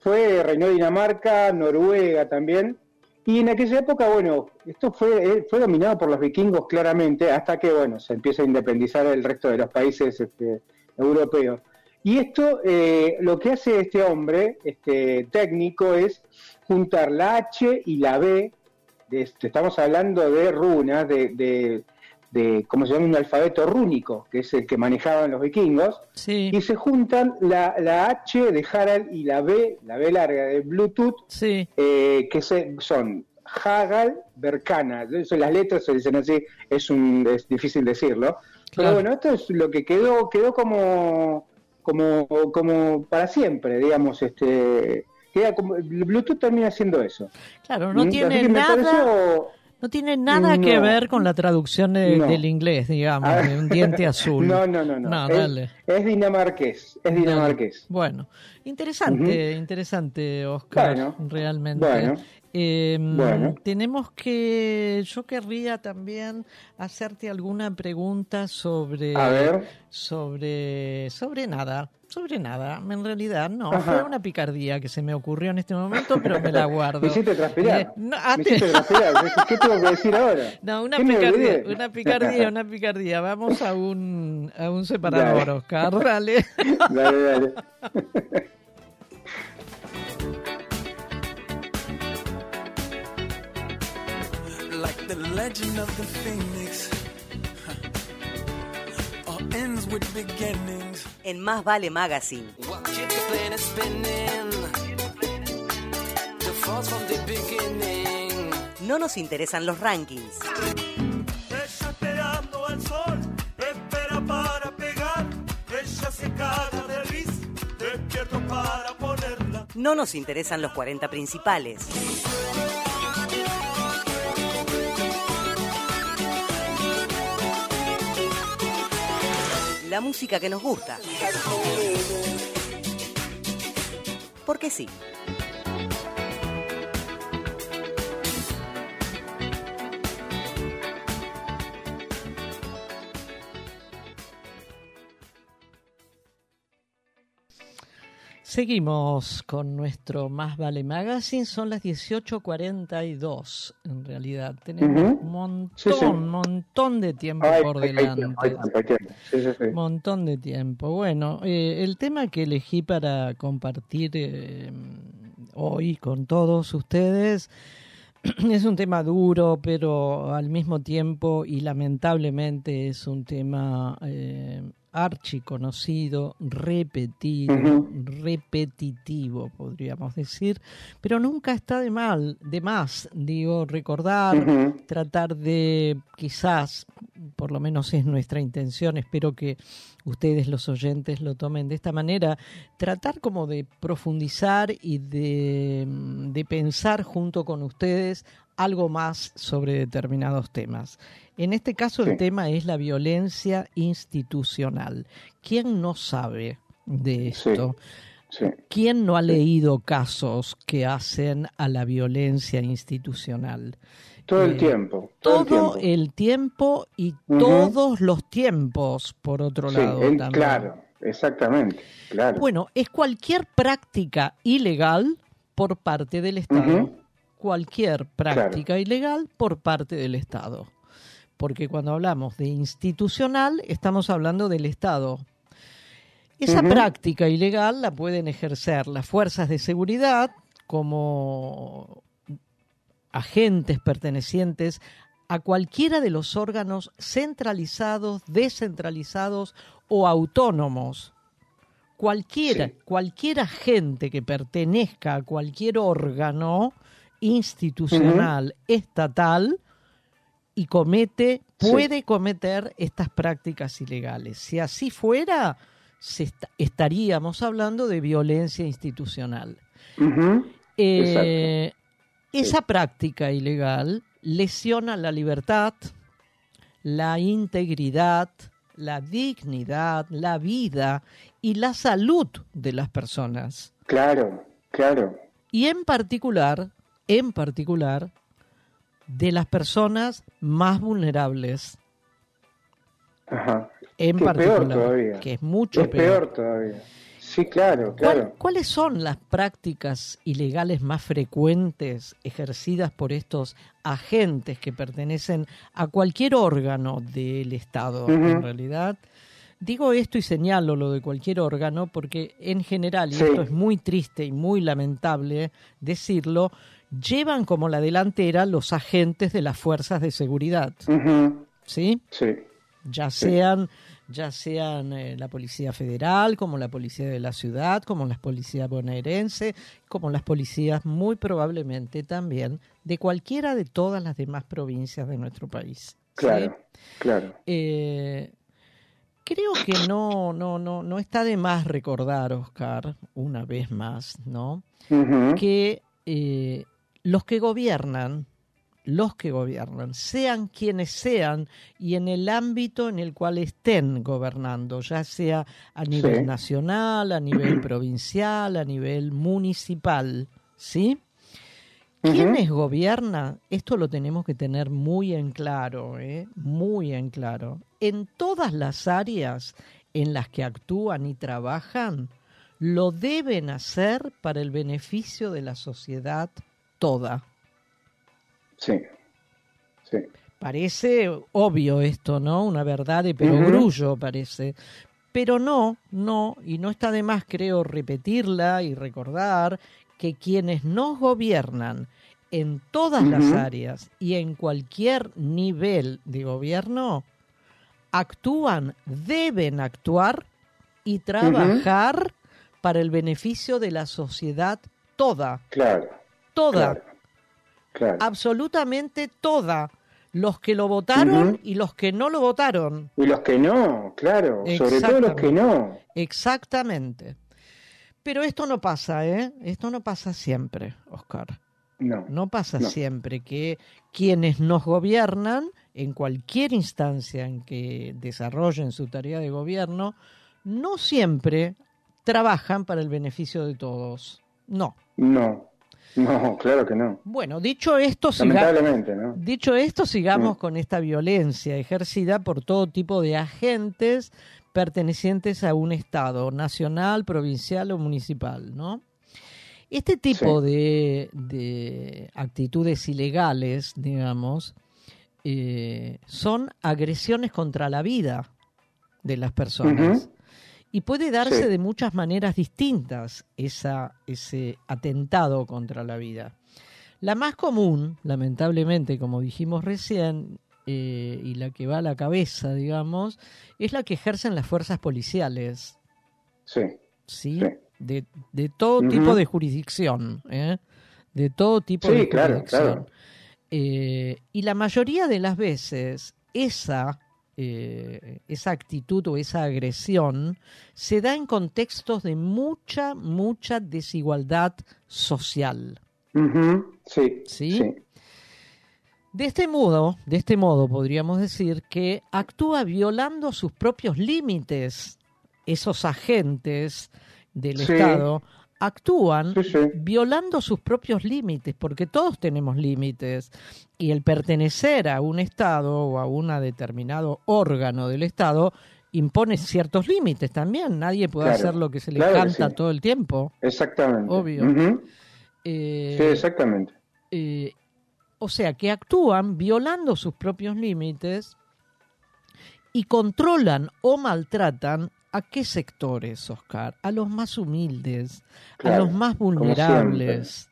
Speaker 4: fue, reinó Dinamarca, Noruega también. Y en aquella época, bueno, esto fue, eh, fue dominado por los vikingos claramente, hasta que, bueno, se empieza a independizar el resto de los países este, europeos. Y esto, eh, lo que hace este hombre, este técnico, es juntar la H y la B, de, este, estamos hablando de runas, de, de, ¿cómo se llama? Un alfabeto rúnico, que es el que manejaban los vikingos, y se juntan la, la, H de Harald y la B, la B larga de Bluetooth, eh, que se, son Hagal, Berkana, las letras se dicen así, es, un, es difícil decirlo, pero bueno, esto es lo que quedó, quedó como, como, como para siempre, digamos, este queda como, Bluetooth termina haciendo eso.
Speaker 3: Claro, no ¿Mm? tiene nada... No tiene nada que ver con la traducción del inglés, digamos, de un diente azul.
Speaker 4: No, no, no, no. es, es, dinamarqués, es dinamarqués.
Speaker 3: Bueno, interesante, interesante, Oscar, realmente. Bueno. Em, tenemos que, yo querría también hacerte alguna pregunta sobre, sobre, sobre nada, sobre nada. En realidad no, fue una picardía que se me ocurrió en este momento, pero me la guardo.
Speaker 4: me hiciste transpirar. Eh, no, ah, ¿qué tengo que decir ahora?
Speaker 3: No, una picardía, una picardía, una picardía. Vamos a un, a un separador, Oscar, dale. dale, dale.
Speaker 2: The legend of the phoenix. All ends with beginnings.
Speaker 11: En Más Vale Magazine. No nos interesan los rankings.
Speaker 2: Ella esperando al sol, espera para pegar. Ella se caga de risa, despierto para ponerla.
Speaker 11: No nos interesan los 40 principales. La música que nos gusta. Porque sí.
Speaker 3: Seguimos con nuestro Más Vale Magazine. Son las 18.42 en realidad. Tenemos un montón, montón de tiempo por delante. montón de tiempo. Bueno, eh, el tema que elegí para compartir eh, hoy con todos ustedes es un tema duro, pero al mismo tiempo y lamentablemente es un tema eh, archiconocido, repetido, repetitivo, podríamos decir, pero nunca está de mal, de más, digo, recordar, tratar de, quizás, por lo menos es nuestra intención, espero que ustedes los oyentes lo tomen de esta manera, tratar como de profundizar y de, de pensar junto con ustedes algo más sobre determinados temas. En este caso el tema es la violencia institucional. ¿Quién no sabe de esto? ¿Quién no ha leído casos que hacen a la violencia institucional?
Speaker 4: Todo el eh, tiempo.
Speaker 3: Todo, el, tiempo. y todos los tiempos, por otro lado. también.
Speaker 4: Claro, exactamente. Claro.
Speaker 3: Bueno, es cualquier práctica ilegal por parte del Estado. Cualquier práctica ilegal por parte del Estado porque cuando hablamos de institucional estamos hablando del Estado. Esa práctica ilegal la pueden ejercer las fuerzas de seguridad como agentes pertenecientes a cualquiera de los órganos centralizados, descentralizados o autónomos. Cualquiera, cualquier agente que pertenezca a cualquier órgano institucional, estatal, y comete, puede cometer estas prácticas ilegales. Si así fuera, estaríamos hablando de violencia institucional. Eh, esa práctica ilegal lesiona la libertad, la integridad, la dignidad, la vida y la salud de las personas.
Speaker 4: Claro, claro.
Speaker 3: Y en particular, en particular, de las personas más vulnerables.
Speaker 4: Ajá.
Speaker 3: En particular, que es mucho
Speaker 4: peor. todavía. Sí, claro, claro.
Speaker 3: ¿Cuáles son las prácticas ilegales más frecuentes ejercidas por estos agentes que pertenecen a cualquier órgano del Estado, en realidad? Digo esto y señalo lo de cualquier órgano porque en general, y esto es muy triste y muy lamentable decirlo, llevan como la delantera los agentes de las fuerzas de seguridad. ¿Sí?
Speaker 4: Sí.
Speaker 3: Ya sean ya sean eh, la Policía Federal, como la Policía de la Ciudad, como las policías bonaerense, como las policías muy probablemente también de cualquiera de todas las demás provincias de nuestro país.
Speaker 4: Claro, claro.
Speaker 3: Eh, creo que no, no, no, no está de más recordar, Oscar, una vez más, ¿no? Que eh, los que gobiernan los que gobiernan, sean quienes sean y en el ámbito en el cual estén gobernando, ya sea a nivel nacional, a nivel provincial, a nivel municipal, ¿sí? ¿Quiénes gobiernan? Esto lo tenemos que tener muy en claro, ¿eh? muy en claro. En todas las áreas en las que actúan y trabajan, lo deben hacer para el beneficio de la sociedad toda.
Speaker 4: Sí, sí.
Speaker 3: Parece obvio esto, ¿no? Una verdad de perogrullo parece. Pero no, no, y no está de más, creo, repetirla y recordar que quienes nos gobiernan en todas las áreas y en cualquier nivel de gobierno actúan, deben actuar y trabajar para el beneficio de la sociedad toda.
Speaker 4: Claro.
Speaker 3: Toda. Absolutamente toda. Los que lo votaron y los que no lo votaron.
Speaker 4: Y los que no, claro. Sobre todo los que no.
Speaker 3: Exactamente. Pero esto no pasa, ¿eh? Esto no pasa siempre, Oscar.
Speaker 4: No.
Speaker 3: No pasa siempre que quienes nos gobiernan, en cualquier instancia en que desarrollen su tarea de gobierno, no siempre trabajan para el beneficio de todos. No.
Speaker 4: No. No, claro que no.
Speaker 3: Bueno, dicho esto,
Speaker 4: Lamentablemente, ¿no?
Speaker 3: dicho esto, sigamos con esta violencia ejercida por todo tipo de agentes pertenecientes a un Estado, nacional, provincial o municipal, ¿no? Este tipo de, actitudes ilegales, digamos, eh, son agresiones contra la vida de las personas. Y puede darse de muchas maneras distintas esa, ese atentado contra la vida. La más común, lamentablemente, como dijimos recién, eh, y la que va a la cabeza, digamos, es la que ejercen las fuerzas policiales.
Speaker 4: Sí.
Speaker 3: ¿Sí? De, de, todo tipo de jurisdicción. ¿eh? De todo tipo de jurisdicción. Claro, eh, y la mayoría de las veces, esa eh, esa actitud o esa agresión se da en contextos de mucha, mucha desigualdad social.
Speaker 4: sí, sí,
Speaker 3: De este modo, de este modo podríamos decir que actúa violando sus propios límites esos agentes del Estado actúan violando sus propios límites, porque todos tenemos límites, y el pertenecer a un Estado o a un determinado órgano del Estado impone ciertos límites también. Nadie puede hacer lo que se le canta todo el tiempo.
Speaker 4: Exactamente.
Speaker 3: Obvio.
Speaker 4: Eh, sí, exactamente.
Speaker 3: Eh, o sea, que actúan violando sus propios límites y controlan o maltratan ¿A qué sectores, Oscar? A los más humildes, a los más vulnerables.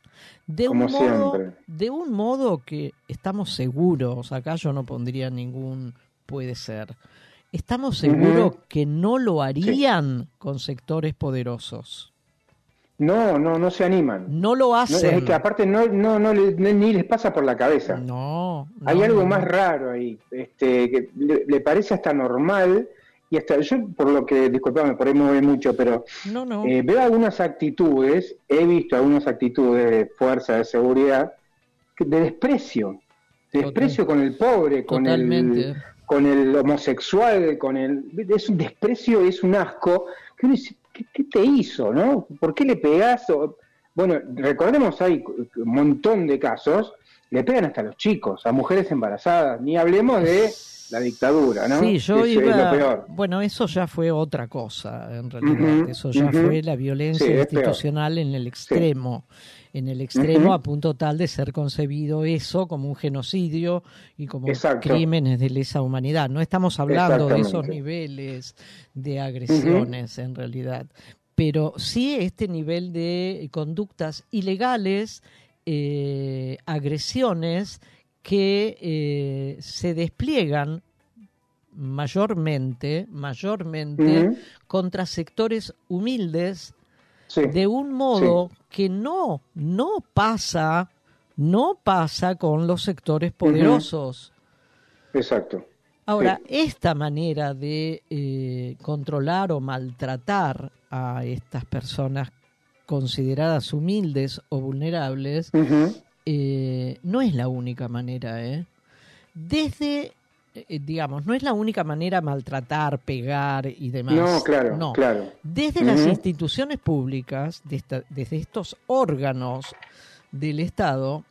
Speaker 3: De un, modo, de un modo que estamos seguros, acá yo no pondría ningún puede ser, estamos seguros que no lo harían con sectores poderosos.
Speaker 4: No, no, no se animan.
Speaker 3: No lo hacen.
Speaker 4: que aparte no, no, no, ni les pasa por la cabeza.
Speaker 3: No.
Speaker 4: Hay algo más raro ahí, este, que le, parece hasta normal y hasta yo, por lo que, disculpame, por ahí me voy mucho, pero eh, veo algunas actitudes, he visto algunas actitudes de fuerza de seguridad, de desprecio, de desprecio con el pobre, con el, con el homosexual, con el... Es un desprecio, es un asco, que uno dice, ¿qué, te hizo, no? ¿Por qué le pegás? Bueno, recordemos, hay un montón de casos, le pegan hasta a los chicos, a mujeres embarazadas, ni hablemos de la dictadura, ¿no?
Speaker 3: Sí, yo iba. Bueno, eso ya fue otra cosa, en realidad. eso ya fue la violencia institucional en el extremo. En el extremo, a punto tal de ser concebido eso como un genocidio y como crímenes de lesa humanidad. No estamos hablando de esos niveles de agresiones, en realidad. Pero sí este nivel de conductas ilegales, eh, agresiones que eh, se despliegan mayormente, mayormente contra sectores humildes de un modo que no, no pasa, no pasa con los sectores poderosos.
Speaker 4: Exacto.
Speaker 3: Ahora, esta manera de eh, controlar o maltratar a estas personas consideradas humildes o vulnerables eh, no es la única manera, ¿eh? Desde, eh, digamos, no es la única manera maltratar, pegar y demás.
Speaker 4: No, claro, claro.
Speaker 3: Desde las instituciones públicas, desde estos órganos del Estado,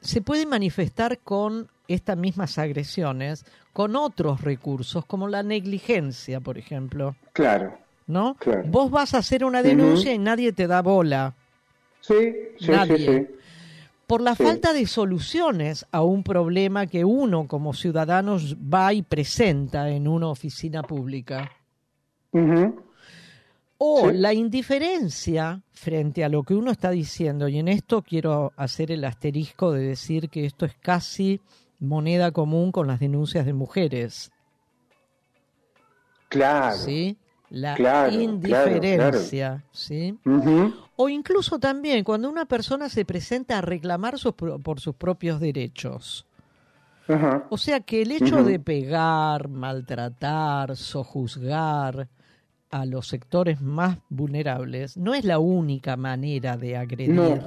Speaker 3: se puede manifestar con estas mismas agresiones con otros recursos, como la negligencia, por ejemplo.
Speaker 4: Claro.
Speaker 3: ¿No? Vos vas a hacer una denuncia y nadie te da bola.
Speaker 4: Sí, sí, sí, sí
Speaker 3: por la falta de soluciones a un problema que uno como ciudadanos va y presenta en una oficina pública. O la indiferencia frente a lo que uno está diciendo, y en esto quiero hacer el asterisco de decir que esto es casi moneda común con las denuncias de mujeres.
Speaker 4: Claro.
Speaker 3: ¿Sí? La indiferencia, ¿sí? O incluso también cuando una persona se presenta a reclamar por sus propios derechos. O sea que el hecho de pegar, maltratar, sojuzgar a los sectores más vulnerables no es la única manera de agredir. No,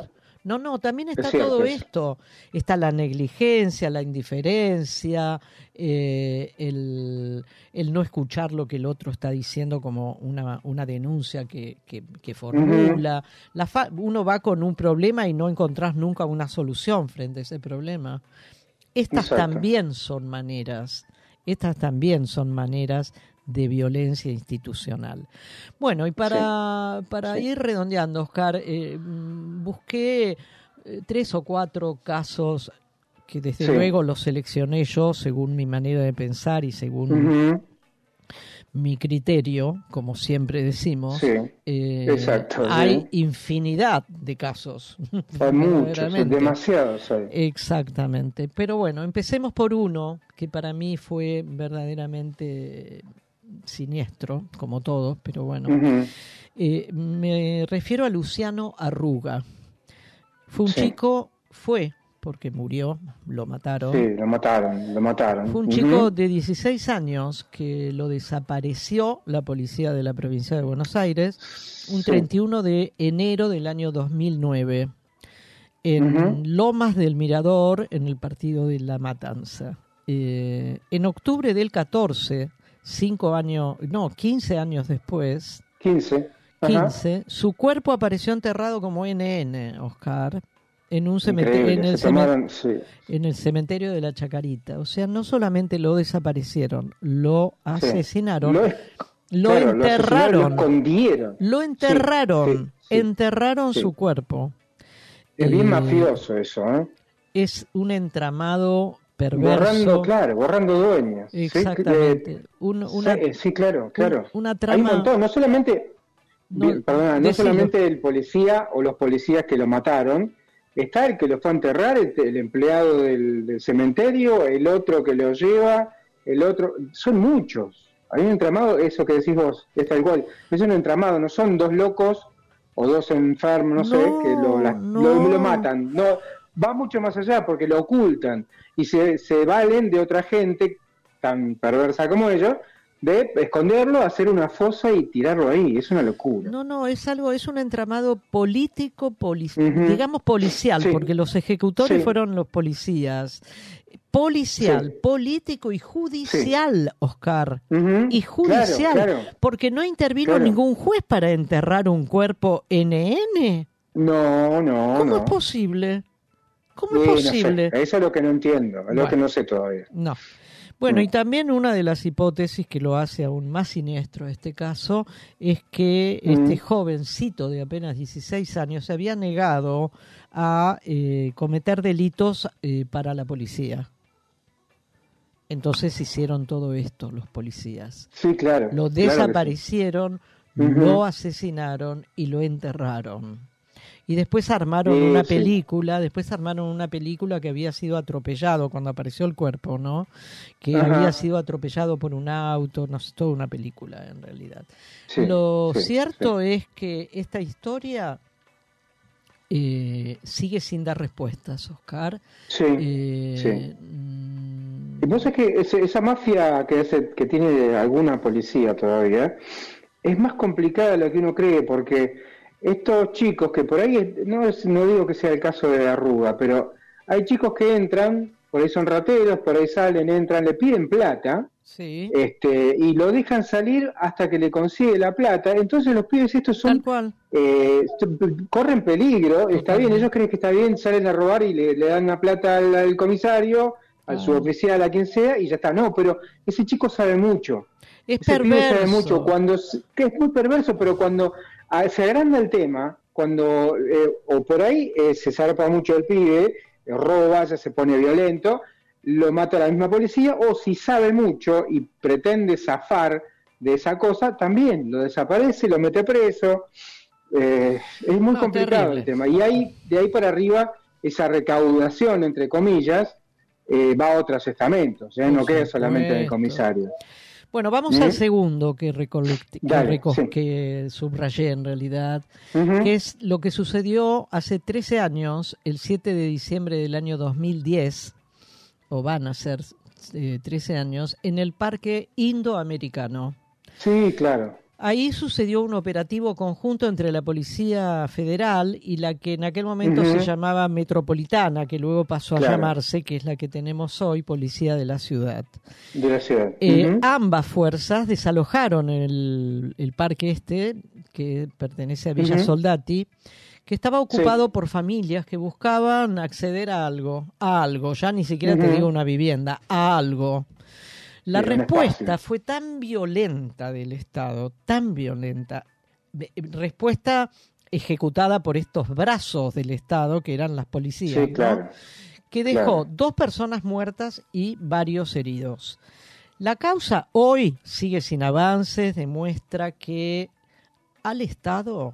Speaker 3: no, también está todo esto. Está la negligencia, la indiferencia, eh, el, no escuchar lo que el otro está diciendo como una, una denuncia que, que, formula. la uno va con un problema y no encontrás nunca una solución frente a ese problema. Estas también son maneras, estas también son maneras de violencia institucional. Bueno, y para, para ir redondeando, Oscar, eh, busqué eh, tres o cuatro casos que desde luego los seleccioné yo según mi manera de pensar y según mi criterio, como siempre decimos.
Speaker 4: Eh,
Speaker 3: hay infinidad de casos.
Speaker 4: Hay muchos, demasiados.
Speaker 3: Exactamente. Pero bueno, empecemos por uno que para mí fue verdaderamente siniestro, como todos, pero bueno. Eh, me refiero a Luciano Arruga. Fue un chico, fue, porque murió, lo mataron.
Speaker 4: Sí, lo mataron, lo mataron.
Speaker 3: Fue un chico de 16 años que lo desapareció la policía de la provincia de Buenos Aires un 31 de enero del año 2009 en Lomas del Mirador, en el partido de La Matanza. Eh, en octubre del 14 cinco años, no, 15 años después.
Speaker 4: 15.
Speaker 3: 15, su cuerpo apareció enterrado como NN, Oscar, en un cementerio en el, en el, cementerio de la Chacarita. O sea, no solamente lo desaparecieron, lo asesinaron, lo, enterraron,
Speaker 4: lo,
Speaker 3: lo enterraron, enterraron su cuerpo.
Speaker 4: Es bien mafioso eso, ¿eh?
Speaker 3: Es un entramado
Speaker 4: Borrando, claro, borrando dueños.
Speaker 3: Exactamente.
Speaker 4: Sí, claro, claro.
Speaker 3: Una trama... Hay
Speaker 4: un montón, no solamente, no, perdona, no solamente el policía o los policías que lo mataron, está el que lo fue a enterrar, el, empleado del, cementerio, el otro que lo lleva, el otro, son muchos. Hay un entramado, eso que decís vos, es tal cual, es un entramado, no son dos locos o dos enfermos, no, sé, que lo, lo, lo, matan. No, va mucho más allá porque lo ocultan y se, se valen de otra gente tan perversa como ellos de esconderlo, hacer una fosa y tirarlo ahí. Es una locura.
Speaker 3: No, no, es algo, es un entramado político, digamos policial, porque los ejecutores fueron los policías. Policial, político y judicial, Oscar. Y judicial, porque no intervino ningún juez para enterrar un cuerpo NN.
Speaker 4: No, no.
Speaker 3: ¿Cómo es posible? ¿Cómo es posible?
Speaker 4: Eso es lo que no entiendo, es lo que no sé todavía.
Speaker 3: No. Bueno, y también una de las hipótesis que lo hace aún más siniestro este caso es que este jovencito de apenas 16 años se había negado a eh, cometer delitos eh, para la policía. Entonces hicieron todo esto los policías.
Speaker 4: Sí, claro.
Speaker 3: Lo desaparecieron, lo asesinaron y lo enterraron. Y después armaron una película, después armaron una película que había sido atropellado cuando apareció el cuerpo, ¿no? Que había sido atropellado por un auto, no sé, toda una película en realidad. Lo cierto es que esta historia eh, sigue sin dar respuestas, Oscar.
Speaker 4: Sí. Eh, mm, vos es que esa mafia que, hace, que tiene alguna policía todavía es más complicada de lo que uno cree, porque estos chicos que por ahí, no, no digo que sea el caso de Arruga, pero hay chicos que entran, por ahí son rateros, por ahí salen, entran, le piden plata, este, y lo dejan salir hasta que le consigue la plata. Entonces los pibes estos son, eh, corren peligro, está bien, ellos creen que está bien, salen a robar y le, dan la plata al, comisario, al suboficial, a quien sea, y ya está. No, pero ese chico sabe mucho.
Speaker 3: Es perverso.
Speaker 4: Sabe mucho cuando, que es muy perverso, pero cuando se agranda el tema cuando, eh, o por ahí eh, se zarpa mucho el pibe, eh, roba, ya se pone violento, lo mata la misma policía, o si sabe mucho y pretende zafar de esa cosa, también lo desaparece, lo mete preso. es muy complicado el tema. Y ahí, de ahí para arriba, esa recaudación, entre comillas, va a otros estamentos, no queda solamente en el comisario.
Speaker 3: Bueno, vamos al segundo que, que, subrayé en realidad, que es lo que sucedió hace 13 años, el 7 de diciembre del año 2010, o van a ser 13 eh, años, en el Parque Indoamericano.
Speaker 4: Sí, claro.
Speaker 3: Ahí sucedió un operativo conjunto entre la Policía Federal y la que en aquel momento se llamaba Metropolitana, que luego pasó a llamarse, que es la que tenemos hoy, Policía de la Ciudad.
Speaker 4: De la ciudad.
Speaker 3: Eh, ambas fuerzas desalojaron el, el, parque este, que pertenece a Villa Soldati, que estaba ocupado por familias que buscaban acceder a algo, a algo, ya ni siquiera te digo una vivienda, a algo. La respuesta fue tan violenta del Estado, tan violenta, respuesta ejecutada por estos brazos del Estado, que eran las policías, que dejó dos personas muertas y varios heridos. La causa hoy sigue sin avances, demuestra que al Estado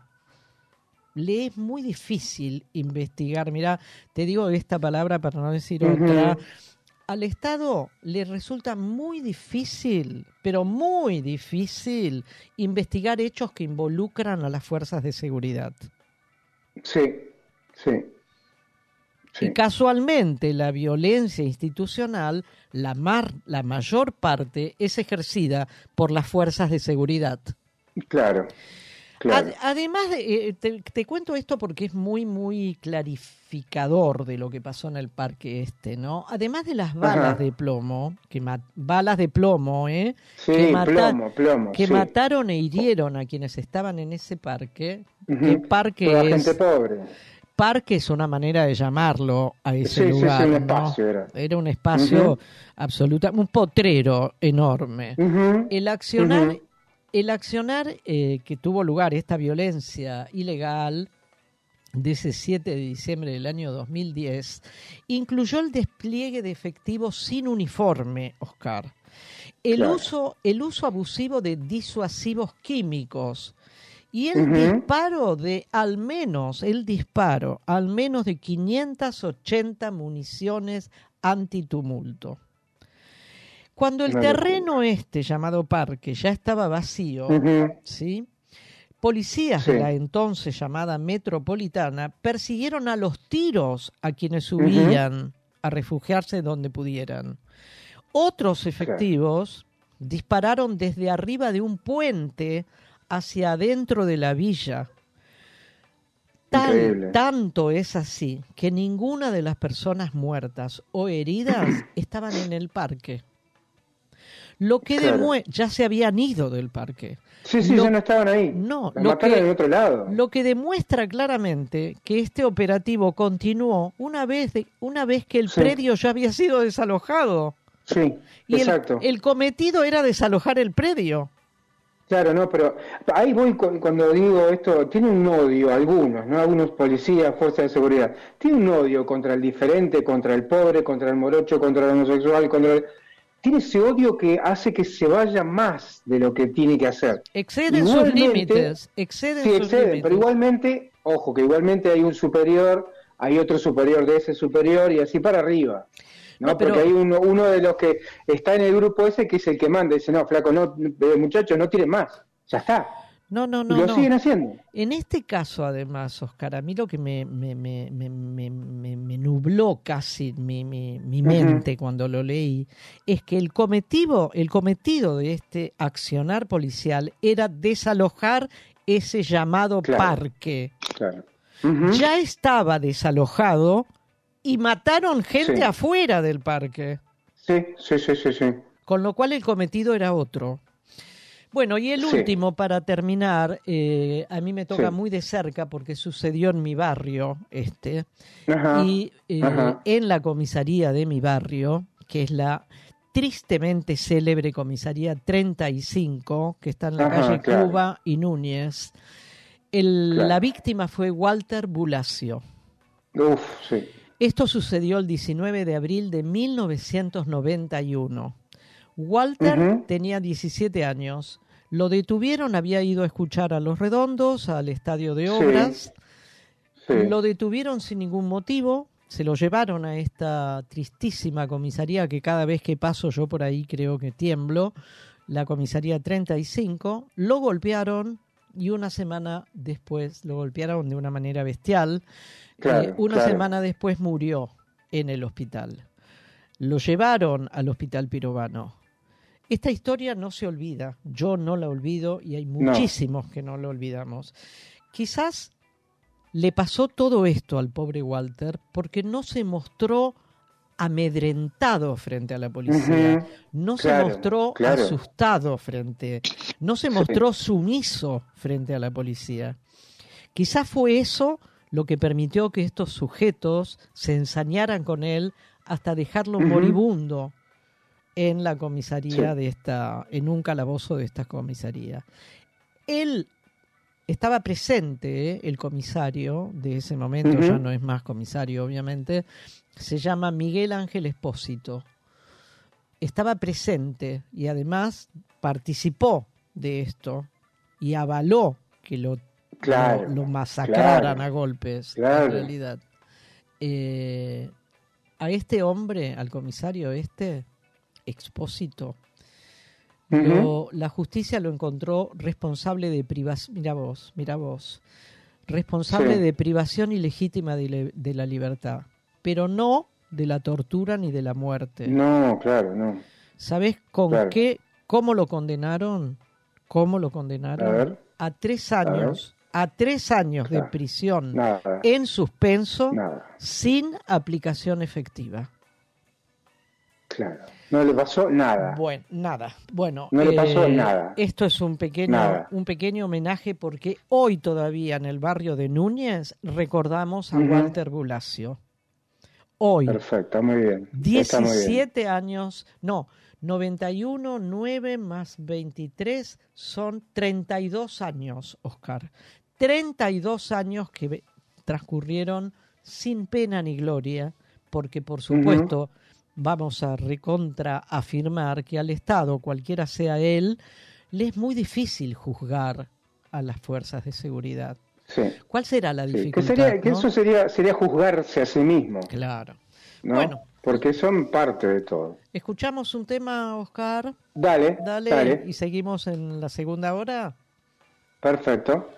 Speaker 3: le es muy difícil investigar. Mira, te digo esta palabra para no decir otra al Estado le resulta muy difícil, pero muy difícil, investigar hechos que involucran a las fuerzas de seguridad.
Speaker 4: Sí, sí.
Speaker 3: Y casualmente la violencia institucional, la, la mayor parte, es ejercida por las fuerzas de seguridad.
Speaker 4: Claro
Speaker 3: además, eh, te, cuento esto porque es muy, muy clarificador de lo que pasó en el parque este, ¿no? Además de las balas de plomo, que balas de plomo, ¿eh?
Speaker 4: que, plomo, plomo,
Speaker 3: que mataron e hirieron a quienes estaban en ese parque. ¿Qué parque es?
Speaker 4: gente pobre.
Speaker 3: Parque es una manera de llamarlo a ese lugar. un espacio era. era. un espacio absoluto, un potrero enorme. El accionar el accionar eh, que tuvo lugar, esta violencia ilegal, de ese 7 de diciembre del año 2010, incluyó el despliegue de efectivos sin uniforme, Oscar. El, uso, el uso abusivo de disuasivos químicos y el disparo de al menos, el disparo, al menos de 580 municiones antitumulto. Cuando el terreno este llamado parque ya estaba vacío, ¿sí? Policías de la entonces llamada metropolitana persiguieron a los tiros a quienes subían a refugiarse donde pudieran. Otros efectivos dispararon desde arriba de un puente hacia adentro de la villa. tanto es así que ninguna de las personas muertas o heridas estaban en el parque. Lo que demuestra, ya se habían ido del parque.
Speaker 4: Sí, sí, ya no estaban ahí.
Speaker 3: No, lo que, otro lado. Lo que demuestra claramente que este operativo continuó una vez, una vez que el predio ya había sido desalojado.
Speaker 4: Sí,
Speaker 3: y
Speaker 4: exacto.
Speaker 3: El, cometido era desalojar el predio.
Speaker 4: Claro, no, pero ahí voy cuando digo esto, tiene un odio, algunos, ¿no? Algunos policías, fuerzas de seguridad, tiene un odio contra el diferente, contra el pobre, contra el morocho, contra el homosexual, contra el... Tiene ese odio que hace que se vaya más de lo que tiene que hacer.
Speaker 3: Exceden sus límites, exceden
Speaker 4: sí, exceden, pero igualmente, ojo, que igualmente hay un superior, hay otro superior de ese superior y así para arriba. ¿no? Porque hay uno, uno de los que está en el grupo ese que es el que manda, dice, no, flaco, no, eh, muchachos, no tiren más, ya está.
Speaker 3: No, no, no.
Speaker 4: Y lo siguen haciendo.
Speaker 3: En este caso, además, Oscar, a mí lo que me, me, me, me nubló casi mi, mi, mi mente cuando lo leí es que el cometido, el cometido de este accionar policial era desalojar ese llamado parque.
Speaker 4: Claro.
Speaker 3: Ya estaba desalojado y mataron gente afuera del parque.
Speaker 4: Sí, sí, sí, sí, sí.
Speaker 3: Con lo cual el cometido era otro. Bueno, y el último, para terminar, eh, a mí me toca muy de cerca porque sucedió en mi barrio, este, y eh, en la comisaría de mi barrio, que es la tristemente célebre comisaría 35, que está en la calle Cuba y Núñez. La víctima fue Walter Bulacio.
Speaker 4: Uf, sí.
Speaker 3: Esto sucedió el 19 de abril de 1991. Walter tenía 17 años. Lo detuvieron, había ido a escuchar a Los Redondos, al estadio de obras. Lo detuvieron sin ningún motivo, se lo llevaron a esta tristísima comisaría que cada vez que paso yo por ahí creo que tiemblo, la comisaría 35, lo golpearon y una semana después lo golpearon de una manera bestial. Eh, una semana después murió en el hospital. Lo llevaron al hospital pirobano. Esta historia no se olvida, yo no la olvido y hay muchísimos que no lo olvidamos. Quizás le pasó todo esto al pobre Walter porque no se mostró amedrentado frente a la policía, no se mostró asustado frente, no se mostró sumiso frente a la policía. Quizás fue eso lo que permitió que estos sujetos se ensañaran con él hasta dejarlo moribundo en la comisaría de esta, en un calabozo de esta comisaría. Él estaba presente, ¿eh? el comisario de ese momento, ya no es más comisario, obviamente, se llama Miguel Ángel Espósito. Estaba presente y además participó de esto y avaló que lo lo, masacraran a golpes, en realidad. Eh, a este hombre, al comisario este, expósito, la justicia lo encontró responsable de privación, mira vos, mira vos, responsable de privación ilegítima de, de, la libertad, pero no de la tortura ni de la muerte.
Speaker 4: No, claro, no.
Speaker 3: ¿Sabes con qué, cómo lo condenaron? ¿Cómo lo condenaron? A, tres años a tres años de prisión en suspenso sin aplicación efectiva.
Speaker 4: Claro. No le pasó nada.
Speaker 3: Bueno, nada. Bueno,
Speaker 4: no le pasó
Speaker 3: eh,
Speaker 4: nada.
Speaker 3: Esto es un pequeño, un pequeño homenaje porque hoy todavía en el barrio de Núñez recordamos a Walter Bulacio. Hoy.
Speaker 4: Perfecto, muy bien.
Speaker 3: 17 años, no, 91, 9 más 23 son 32 años, Oscar. 32 años que transcurrieron sin pena ni gloria, porque por supuesto vamos a recontra afirmar que al Estado, cualquiera sea él, le es muy difícil juzgar a las fuerzas de seguridad. ¿Cuál será la dificultad?
Speaker 4: que, eso sería, sería juzgarse a sí mismo.
Speaker 3: Claro.
Speaker 4: Bueno. Porque son parte de todo.
Speaker 3: Escuchamos un tema, Oscar.
Speaker 4: Dale,
Speaker 3: dale.
Speaker 4: dale.
Speaker 3: Y seguimos en la segunda hora.
Speaker 4: Perfecto.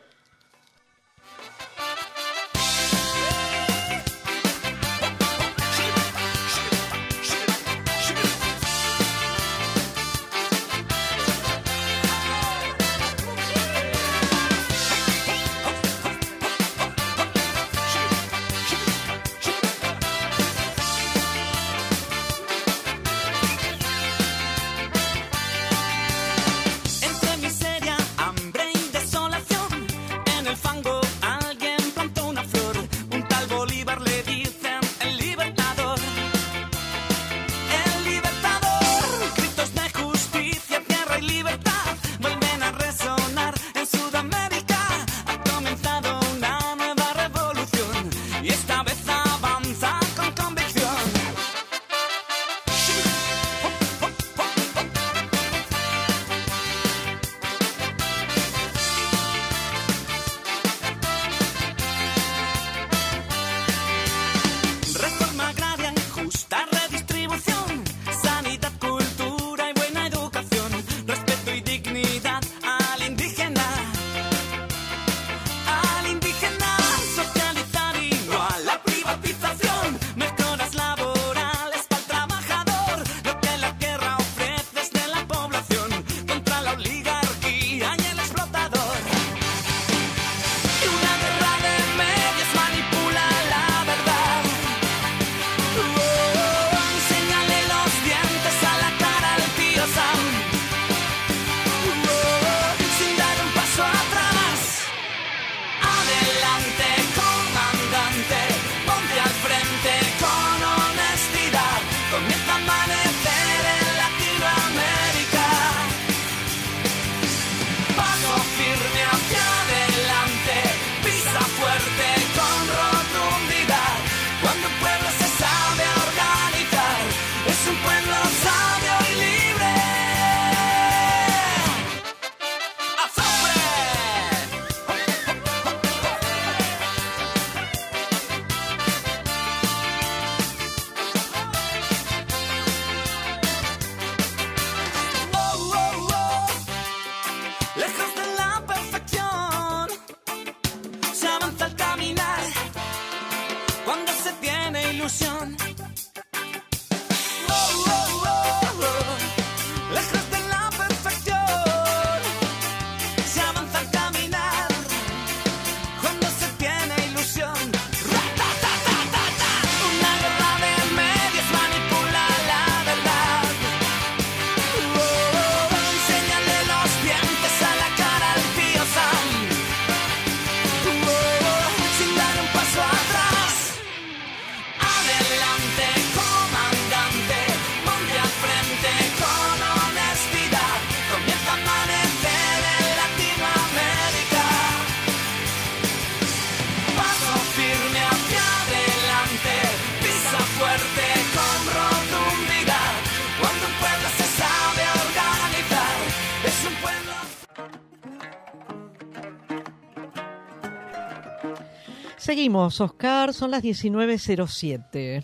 Speaker 3: Seguimos, Oscar, son las 19.07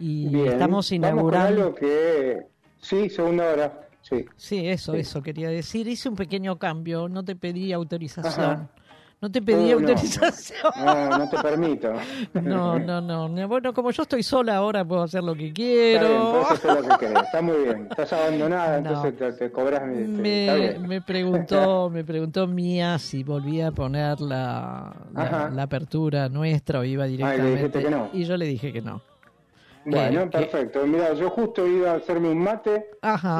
Speaker 3: y estamos inaugurando.
Speaker 4: Vamos que... Sí, segunda hora. Sí,
Speaker 3: sí eso, eso quería decir. Hice un pequeño cambio, no te pedí autorización. No te pedí autorización.
Speaker 4: No. no, te permito.
Speaker 3: No, no, no. Bueno, como yo estoy sola ahora, puedo hacer lo que quiero.
Speaker 4: Está bien, hacer lo que querés. Está muy bien. Estás abandonada, entonces te, cobras mi.
Speaker 3: Me, me, preguntó, me preguntó Mía si volvía a poner la, la, apertura nuestra o iba directamente.
Speaker 4: Ah, y, no.
Speaker 3: y yo le dije que no.
Speaker 4: Bueno, perfecto. Mira, yo justo iba a hacerme un mate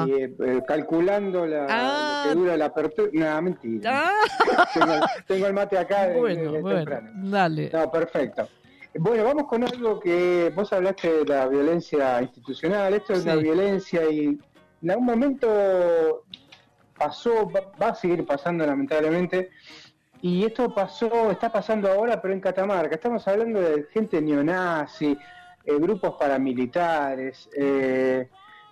Speaker 4: y eh, eh, calculando la, ah. que dura la apertura. No, mentira. Ah. tengo, el mate acá.
Speaker 3: Bueno, bueno, dale.
Speaker 4: No, perfecto. Bueno, vamos con algo que vos hablaste de la violencia institucional. Esto es una violencia y en algún momento pasó, va, a seguir pasando lamentablemente. Y esto pasó, está pasando ahora, pero en Catamarca. Estamos hablando de gente neonazi, eh, grupos paramilitares. Eh,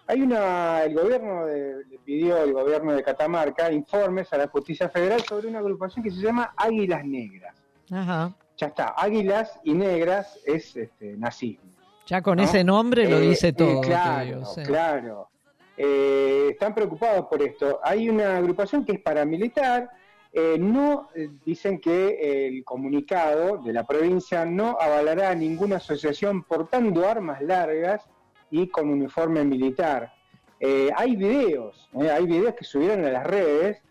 Speaker 4: hay una, el gobierno le pidió el gobierno de Catamarca informes a la justicia federal sobre una agrupación que se llama Águilas Negras.
Speaker 3: Ajá.
Speaker 4: Ya está, Águilas y Negras es este, nazismo.
Speaker 3: Ya con ese nombre lo eh, dice todo.
Speaker 4: claro, claro. están preocupados por esto. Hay una agrupación que es paramilitar, eh, no eh, dicen que el comunicado de la provincia no avalará ninguna asociación portando armas largas y con uniforme militar. Eh, hay videos, hay videos que subieron a las redes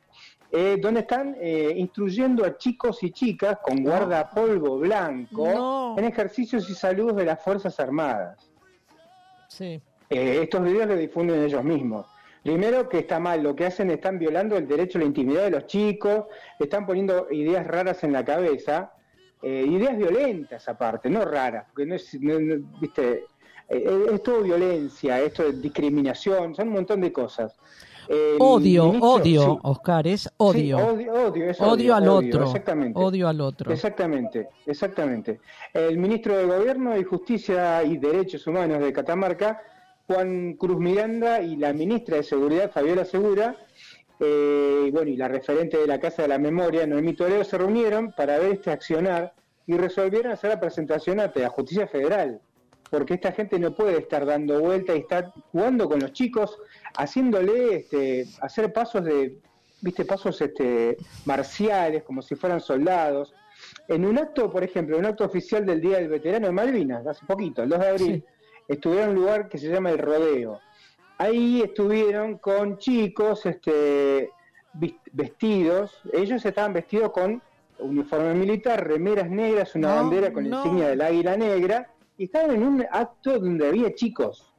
Speaker 4: donde están instruyendo a chicos y chicas con guardapolvo blanco en ejercicios y saludos de las Fuerzas Armadas. estos videos los difunden ellos mismos. Primero que está mal, lo que hacen están violando el derecho a la intimidad de los chicos, están poniendo ideas raras en la cabeza, eh, ideas violentas aparte, no raras, porque no es, viste, eh, es todo violencia, esto es discriminación, son un montón de cosas.
Speaker 3: odio, odio, Oscar, es odio.
Speaker 4: odio, odio,
Speaker 3: odio, al otro. Exactamente. Odio al otro.
Speaker 4: Exactamente, exactamente. El ministro de Gobierno y Justicia y Derechos Humanos de Catamarca Juan Cruz Miranda y la ministra de Seguridad, Fabiola Segura, eh, bueno, y la referente de la Casa de la Memoria, Noemí Toledo, se reunieron para ver este accionar y resolvieron hacer la presentación ante la Justicia Federal, porque esta gente no puede estar dando vuelta y estar jugando con los chicos, haciéndole este, hacer pasos de, viste, pasos este, marciales, como si fueran soldados. En un acto, por ejemplo, en un acto oficial del Día del Veterano de Malvinas, hace poquito, el 2 de abril, estuvieron en un lugar que se llama El Rodeo. Ahí estuvieron con chicos este, vestidos, ellos estaban vestidos con uniforme militar, remeras negras, una bandera con insignia del águila negra, y estaban en un acto donde había chicos.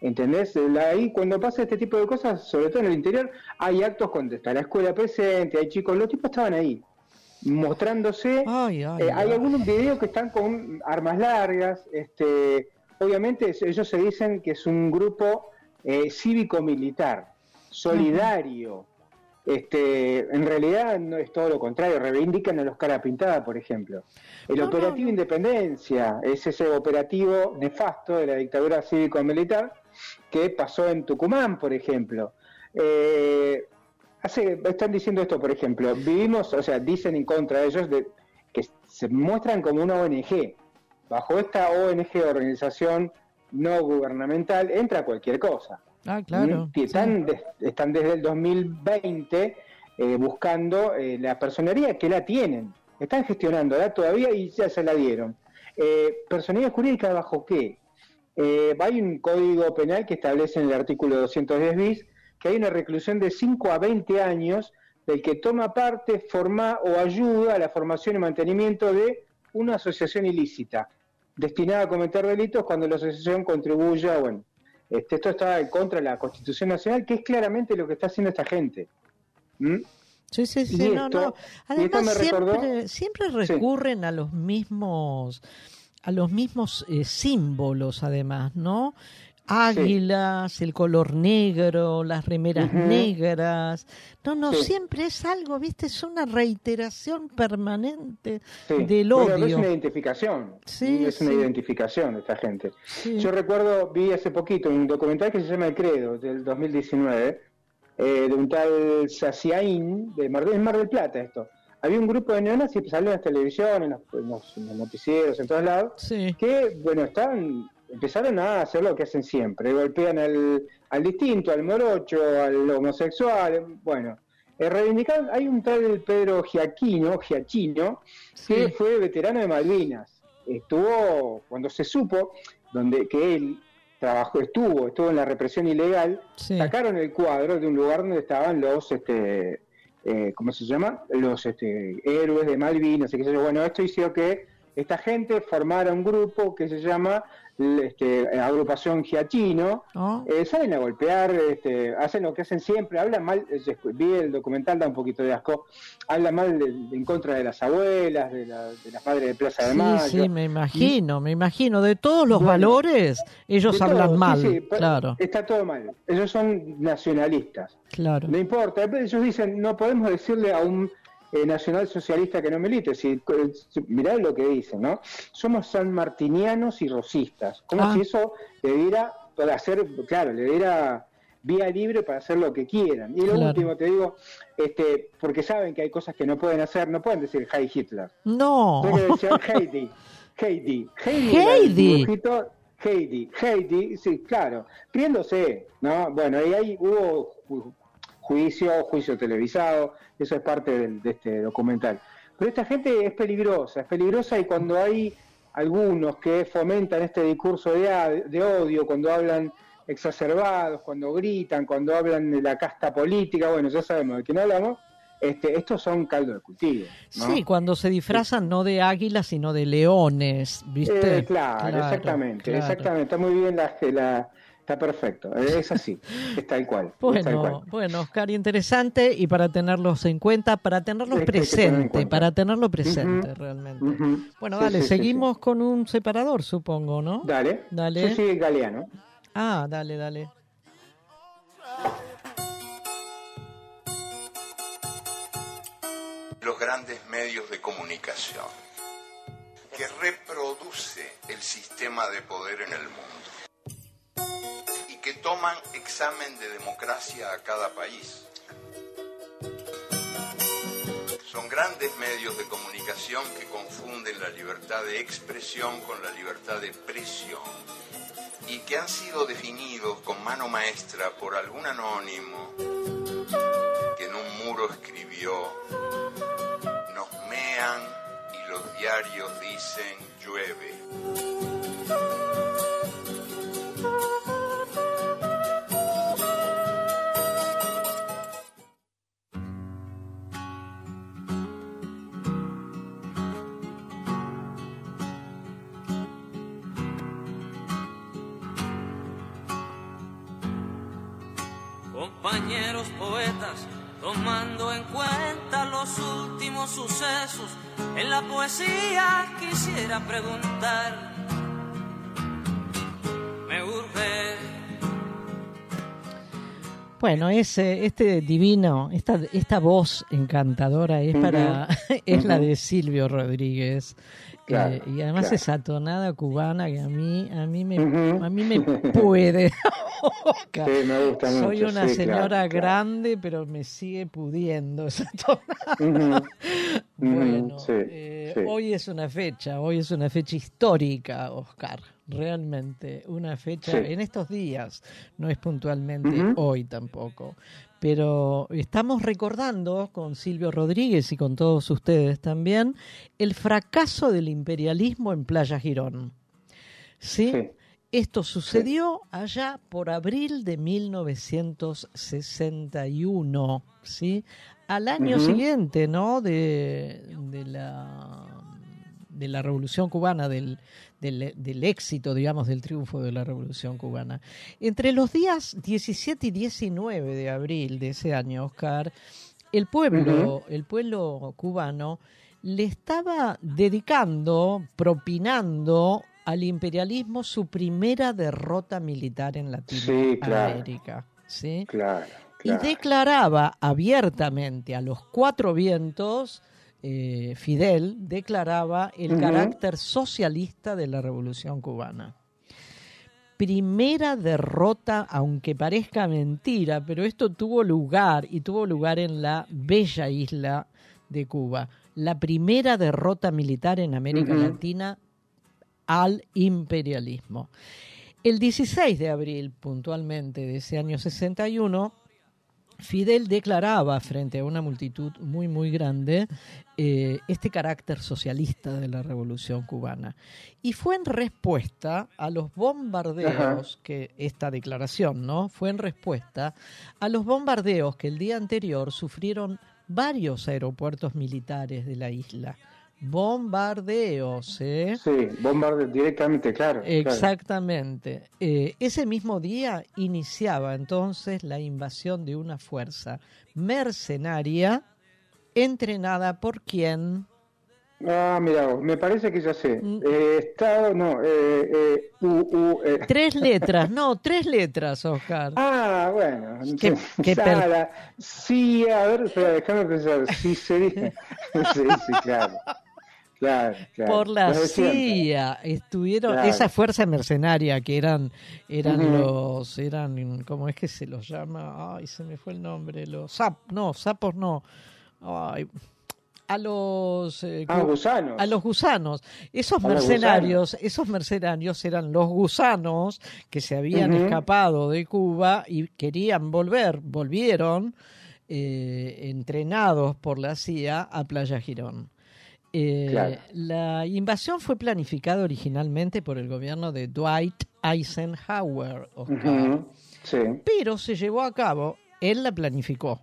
Speaker 4: ¿Entendés? Ahí cuando pasa este tipo de cosas, sobre todo en el interior, hay actos donde está la escuela presente, hay chicos, los tipos estaban ahí, mostrándose.
Speaker 3: Eh,
Speaker 4: hay algunos videos que están con armas largas, este, obviamente ellos se dicen que es un grupo eh, cívico-militar, solidario. Este, en realidad no es todo lo contrario, reivindican a los cara pintada, por ejemplo. El operativo Independencia es ese operativo nefasto de la dictadura cívico-militar que pasó en Tucumán, por ejemplo. Eh, hace, están diciendo esto, por ejemplo, vivimos, o sea, dicen en contra de ellos de, que se muestran como una ONG, bajo esta ONG, organización no gubernamental, entra cualquier cosa.
Speaker 3: Ah, claro.
Speaker 4: Mm, están, están desde el 2020 eh, buscando eh, la personería que la tienen. Están gestionándola todavía y ya se la dieron. Eh, ¿Personería jurídica bajo qué? Eh, hay un código penal que establece en el artículo 210 bis que hay una reclusión de 5 a 20 años del que toma parte, forma o ayuda a la formación y mantenimiento de una asociación ilícita destinada a cometer delitos cuando la asociación contribuya, bueno, este, esto está en contra de la Constitución Nacional, que es claramente lo que está haciendo esta gente.
Speaker 3: ¿Mm? Sí, sí, sí, no, no. Además, siempre, siempre recurren a los mismos a los mismos eh, símbolos, además, ¿no? Águilas, el color negro, las remeras negras. No, no, siempre es algo, ¿viste? Es una reiteración permanente del odio.
Speaker 4: es una identificación. Sí, es una identificación de esta gente. Yo recuerdo, vi hace poquito un documental que se llama El Credo, del 2019, eh, de un tal Saciaín, de Mar, Mar del Plata esto. había un grupo de neonazis que salió en la televisión, en los, noticieros, en todos lados, que, bueno, estaban, empezaron a hacer lo que hacen siempre, golpean al, al distinto, al morocho, al homosexual, bueno, eh, reivindicar, hay un tal Pedro Giaquino, Giachino, que fue veterano de Malvinas. Estuvo, cuando se supo, donde que él trabajó, estuvo, estuvo en la represión ilegal, sacaron el cuadro de un lugar donde estaban los, este, eh, ¿cómo se llama? Los este, héroes de Malvinas, y qué sé yo. Bueno, esto hizo que esta gente formara un grupo que se llama este, agrupación Giachino, ah. eh, salen a golpear, este, hacen lo que hacen siempre, hablan mal, eh, vi el documental, da un poquito de asco, hablan mal en contra de las abuelas, de, la, de las madres de Plaza de Mayo.
Speaker 3: Sí, me imagino, me imagino, de todos los valores, ellos hablan mal, claro.
Speaker 4: Está todo mal, ellos son nacionalistas. Claro. No importa, ellos dicen, no podemos decirle a un eh, nacional socialista que no milite. Si, mirá lo que dicen, ¿no? Somos sanmartinianos y rosistas. Como ah. si eso le diera para hacer, claro, le diera vía libre para hacer lo que quieran. Y lo último te digo, este, porque saben que hay cosas que no pueden hacer, no pueden decir Heidi Hitler.
Speaker 3: No.
Speaker 4: Que decir Heidi. Heidi.
Speaker 3: Heidi.
Speaker 4: Heidi. Heidi, sí, claro. Riéndose, ¿no? Bueno, y ahí hubo juicio, juicio televisado, eso es parte de este documental. Pero esta gente es peligrosa, es peligrosa y cuando hay algunos que fomentan este discurso de, de odio, cuando hablan exacerbados, cuando gritan, cuando hablan de la casta política, bueno, ya sabemos de quién hablamos, este, estos son caldo de cultivo.
Speaker 3: Sí, cuando se disfrazan no de águilas, sino de leones, ¿viste?
Speaker 4: Eh, claro, exactamente, exactamente. Está muy bien la, la, Está perfecto, es así, es tal cual.
Speaker 3: Bueno, bueno, Oscar, interesante y para tenerlos en cuenta, para tenerlos presente, para tenerlo presente realmente. Bueno, dale, seguimos con un separador, supongo, ¿no?
Speaker 4: Dale. Dale. Sí, sí, Galeano.
Speaker 3: Ah, dale, dale.
Speaker 12: Los grandes medios de comunicación que reproduce el sistema de poder en el mundo que toman examen de democracia a cada país. Son grandes medios de comunicación que confunden la libertad de expresión con la libertad de presión y que han sido definidos con mano maestra por algún anónimo que en un muro escribió, nos mean y los diarios dicen llueve.
Speaker 9: Compañeros poetas, tomando en cuenta los últimos sucesos, en la poesía quisiera preguntar, me urge.
Speaker 3: Bueno, ese, este divino, esta, esta voz encantadora es para, es la de Silvio Rodríguez. Eh, y además esa tonada cubana que a mí a mí me a mí me puede soy una señora grande pero me sigue pudiendo esa tonada. Bueno eh, hoy es una fecha hoy es una fecha histórica Oscar realmente una fecha en estos días no es puntualmente hoy tampoco pero estamos recordando con Silvio Rodríguez y con todos ustedes también el fracaso del imperialismo en Playa Girón. ¿Sí? Esto sucedió allá por abril de 1961, ¿sí? Al año siguiente, ¿no? De, de, la, de la Revolución Cubana, del, del, éxito, digamos, del triunfo de la Revolución Cubana. Entre los días 17 y 19 de abril de ese año, Oscar, el pueblo, el pueblo cubano le estaba dedicando, propinando al imperialismo su primera derrota militar en Latinoamérica. Sí, Y declaraba abiertamente a los cuatro vientos eh, Fidel declaraba el carácter socialista de la Revolución cubana. Primera derrota, aunque parezca mentira, pero esto tuvo lugar y tuvo lugar en la bella isla de Cuba, la primera derrota militar en América Latina al imperialismo. El 16 de abril, puntualmente, de ese año 61, Fidel declaraba frente a una multitud muy, muy grande eh, este carácter socialista de la revolución cubana. Y fue en respuesta a los bombardeos, que esta declaración, ¿no? Fue en respuesta a los bombardeos que el día anterior sufrieron varios aeropuertos militares de la isla bombardeos. ¿eh?
Speaker 4: Sí, bombardeos directamente, claro.
Speaker 3: Exactamente. Eh, ese mismo día iniciaba entonces la invasión de una fuerza mercenaria entrenada por quién?
Speaker 4: Ah, mira, me parece que ya sé. Mm. Eh, estado, no, eh,
Speaker 3: eh, Tres letras, no, tres letras, Oscar.
Speaker 4: Ah, bueno. ¿Qué, sí, a ver, déjame pensar. Sí, se dice. sí, sí, claro. Claro,
Speaker 3: por la CIA estuvieron esa fuerza mercenaria que eran eran los eran cómo es que se los llama ay se me fue el nombre los sap no sapos no. Ay, a los
Speaker 4: eh, ah, gusanos.
Speaker 3: a los gusanos. Esos mercenarios esos mercenarios eran los gusanos que se habían escapado de Cuba y querían volver volvieron eh, entrenados por la CIA a Playa Girón eh, la invasión fue planificada originalmente por el gobierno de Dwight Eisenhower, pero se llevó a cabo, él la planificó,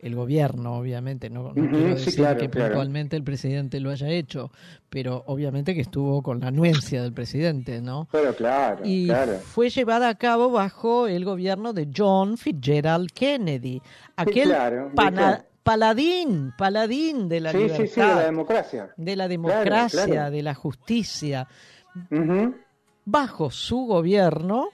Speaker 3: el gobierno, obviamente, no, quiero decir que puntualmente el presidente lo haya hecho, pero obviamente que estuvo con la anuencia del presidente, ¿no?
Speaker 4: Pero claro,
Speaker 3: y fue llevada a cabo bajo el gobierno de John Fitzgerald Kennedy, aquel paladín, paladín de la libertad,
Speaker 4: de la democracia,
Speaker 3: de la democracia, de la justicia. Bajo su gobierno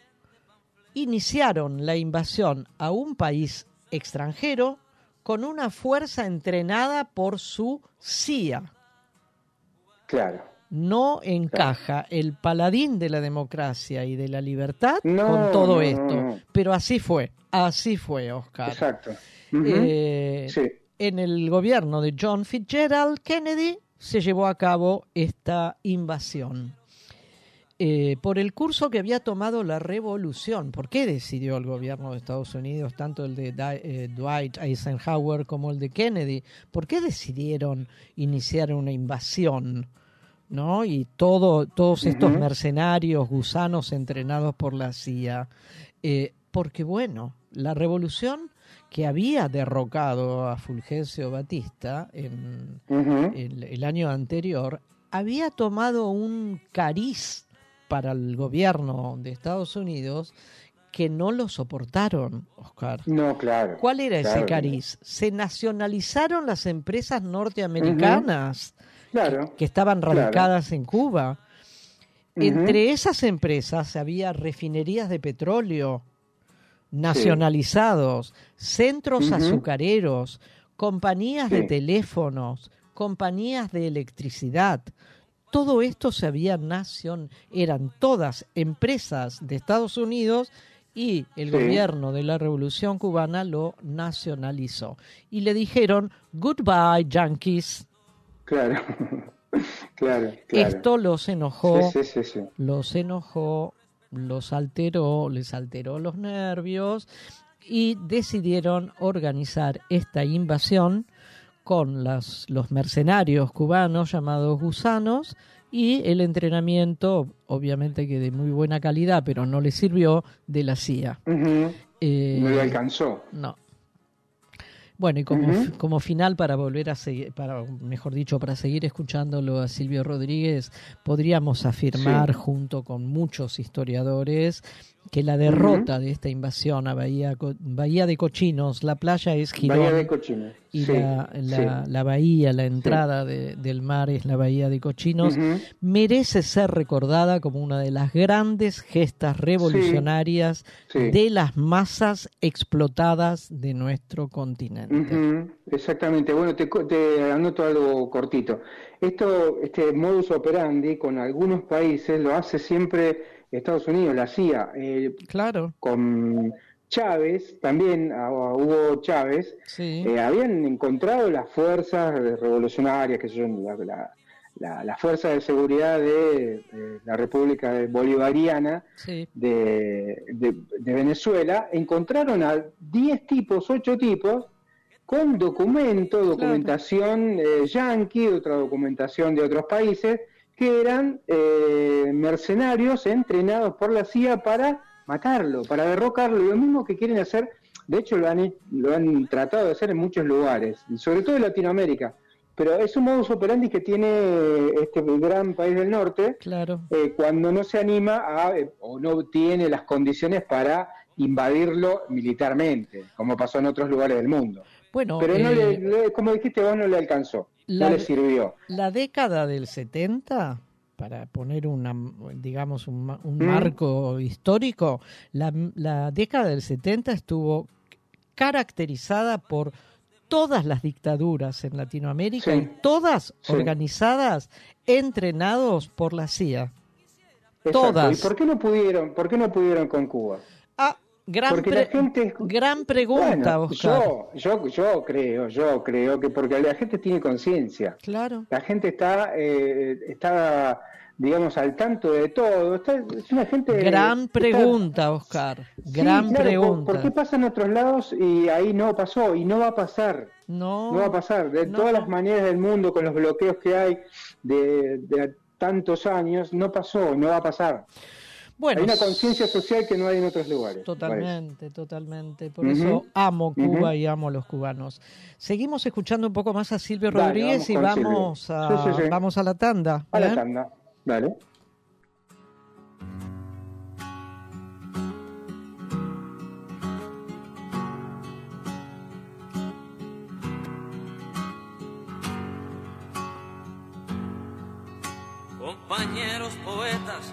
Speaker 3: iniciaron la invasión a un país extranjero con una fuerza entrenada por su CIA.
Speaker 4: Claro.
Speaker 3: No encaja el paladín de la democracia y de la libertad con todo esto. Pero así fue, así fue, Oscar.
Speaker 4: Exacto.
Speaker 3: Eh, en el gobierno de John Fitzgerald Kennedy se llevó a cabo esta invasión. Eh, por el curso que había tomado la revolución. ¿Por qué decidió el gobierno de Estados Unidos, tanto el de eh, Dwight Eisenhower como el de Kennedy? ¿Por qué decidieron iniciar una invasión? ¿No? Y todo, todos estos mercenarios, gusanos entrenados por la CIA. porque, bueno, la revolución que había derrocado a Fulgencio Batista en el, año anterior, había tomado un cariz para el gobierno de Estados Unidos que no lo soportaron, Oscar.
Speaker 4: No, claro.
Speaker 3: ¿Cuál era ese cariz? Se nacionalizaron las empresas norteamericanas que, estaban radicadas en Cuba. Entre esas empresas había refinerías de petróleo, nacionalizados, centros azucareros, compañías de teléfonos, compañías de electricidad. Todo esto se había nación, eran todas empresas de Estados Unidos y el gobierno de la Revolución Cubana lo nacionalizó. Y le dijeron, goodbye, yankees.
Speaker 4: Claro, claro,
Speaker 3: Esto los enojó, los enojó los alteró, les alteró los nervios y decidieron organizar esta invasión con los mercenarios cubanos llamados gusanos y el entrenamiento, obviamente que de muy buena calidad, pero no le sirvió, de la CIA.
Speaker 4: Eh, no le alcanzó.
Speaker 3: No. Bueno, y como, como final para volver a seguir, para, mejor dicho, para seguir escuchándolo a Silvio Rodríguez, podríamos afirmar junto con muchos historiadores que la derrota de esta invasión a Bahía, Bahía de Cochinos, la playa es Girón.
Speaker 4: Bahía de Cochinos.
Speaker 3: Y la, bahía, la entrada del mar es la Bahía de Cochinos, merece ser recordada como una de las grandes gestas revolucionarias de las masas explotadas de nuestro continente.
Speaker 4: Exactamente. Bueno, te, te anoto algo cortito. Esto, este modus operandi con algunos países lo hace siempre Estados Unidos, la CIA,
Speaker 3: claro.
Speaker 4: con, Chávez, también a, Hugo Chávez, eh, habían encontrado las fuerzas revolucionarias, que son la, la, fuerza de seguridad de, la República Bolivariana de, Venezuela, encontraron a 10 tipos, 8 tipos, con documento, documentación eh, yanqui, otra documentación de otros países, que eran eh, mercenarios entrenados por la CIA para matarlo, para derrocarlo, y lo mismo que quieren hacer, de hecho lo han, lo han tratado de hacer en muchos lugares, sobre todo en Latinoamérica. Pero es un modus operandi que tiene este gran país del norte
Speaker 3: claro.
Speaker 4: Eh, cuando no se anima a, eh, o no tiene las condiciones para invadirlo militarmente, como pasó en otros lugares del mundo.
Speaker 3: Bueno,
Speaker 4: Pero no eh, le, como dijiste vos, no le alcanzó, no le sirvió.
Speaker 3: La década del 70 para poner una, digamos, un, un mm. marco histórico, la, la, década del 70 estuvo caracterizada por todas las dictaduras en Latinoamérica y todas organizadas, entrenados por la CIA. Todas.
Speaker 4: ¿Y por qué no pudieron? ¿Por qué no pudieron con Cuba?
Speaker 3: Gran, gran pregunta,
Speaker 4: Yo, yo, yo creo, yo creo que porque la gente tiene conciencia.
Speaker 3: Claro.
Speaker 4: La gente está, eh, está digamos, al tanto de todo. es una gente...
Speaker 3: Gran pregunta, Oscar. Gran pregunta.
Speaker 4: ¿por, qué pasa en otros lados y ahí no pasó? Y no va a pasar.
Speaker 3: No.
Speaker 4: No va a pasar. De todas las maneras del mundo, con los bloqueos que hay de, tantos años, no pasó, no va a pasar.
Speaker 3: Bueno,
Speaker 4: hay una conciencia social que no hay en otros lugares.
Speaker 3: Totalmente, totalmente. Por eso amo Cuba y amo a los cubanos. Seguimos escuchando un poco más a Silvio Rodríguez y vamos a, vamos a la tanda.
Speaker 4: A la tanda. Dale.
Speaker 9: Compañeros poetas,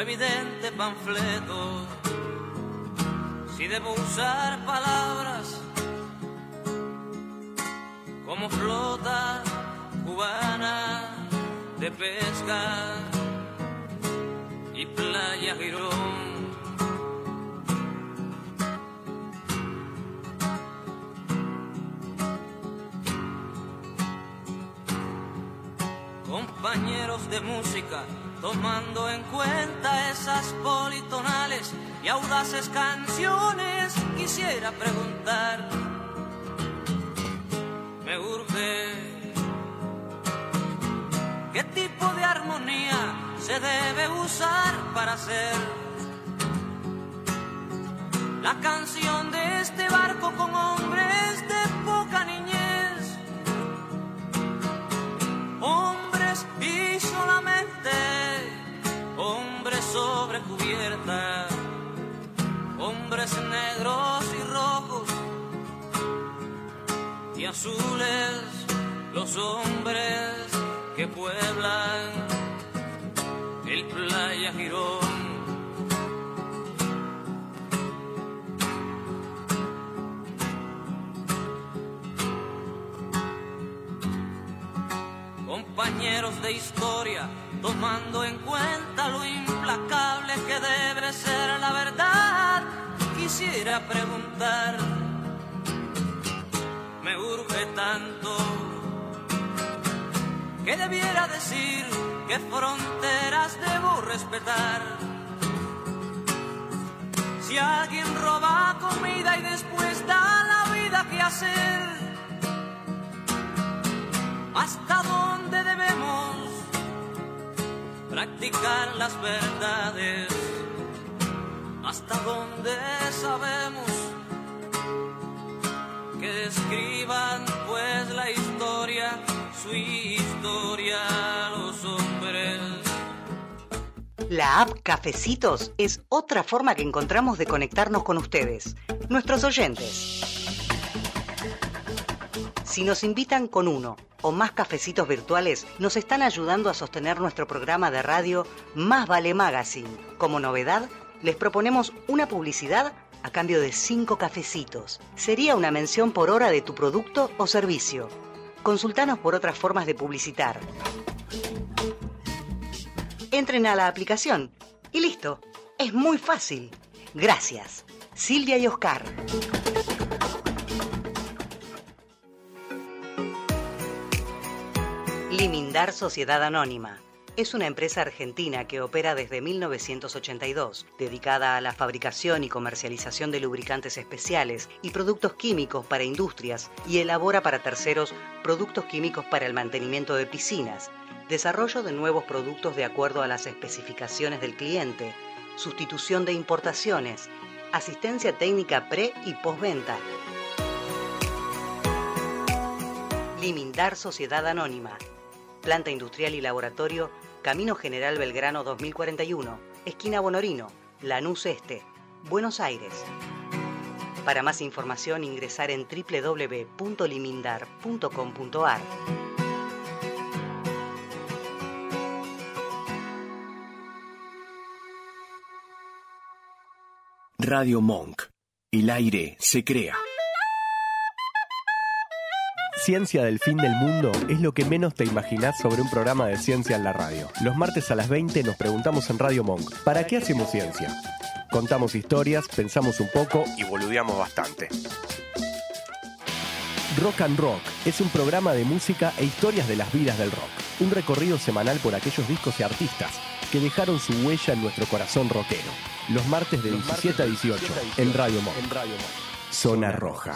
Speaker 9: evidente panfleto, si debo usar palabras como flota cubana de pesca y playa Girón. Compañeros de música, tomando en cuenta esas politonales y audaces canciones, quisiera preguntar, me urge. ¿Qué tipo de armonía se debe usar para hacer la canción de este barco con hombres de poca niñez? Hombres y sobre cubierta, hombres negros y rojos y azules, los hombres que pueblan el playa Girón. Compañeros de historia, tomando en cuenta lo implacable que debe ser la verdad, quisiera preguntar, me urge tanto que debiera decir qué fronteras debo respetar. Si alguien roba comida y después da la vida que hacer, ¿hasta dónde debemos practicar las verdades? ¿Hasta dónde sabemos que escriban pues la historia? su historia los hombres.
Speaker 2: La app Cafecitos es otra forma que encontramos de conectarnos con ustedes, nuestros oyentes. Si nos invitan con uno o más cafecitos virtuales, nos están ayudando a sostener nuestro programa de radio Más Vale Magazine. Como novedad, les proponemos una publicidad a cambio de cinco cafecitos. Sería una mención por hora de tu producto o servicio. Consultanos por otras formas de publicitar entren a la aplicación y listo. Es muy fácil. Gracias. Silvia y Oscar. Limindar Sociedad Anónima. Es una empresa argentina que opera desde 1982, dedicada a la fabricación y comercialización de lubricantes especiales y productos químicos para industrias y elabora para terceros productos químicos para el mantenimiento de piscinas, desarrollo de nuevos productos de acuerdo a las especificaciones del cliente, sustitución de importaciones, asistencia técnica pre y postventa. Limindar Sociedad Anónima. Planta industrial y laboratorio, Camino General Belgrano 2041, esquina Bonorino, Lanús Este, Buenos Aires. Para más información ingresar en www.limindar.com.ar.
Speaker 1: Radio Monk. El aire se crea.
Speaker 10: Ciencia del fin del mundo es lo que menos te imaginás sobre un programa de ciencia en la radio. Los martes a las 20 nos preguntamos en Radio Monk, ¿para qué hacemos ciencia? Contamos historias, pensamos un poco y boludeamos bastante. Rock and Rock es un programa de música e historias de las vidas del rock. Un recorrido semanal por aquellos discos y artistas que dejaron su huella en nuestro corazón rockero. Los martes de 17 a 18 en Radio Monk. Zona Roja.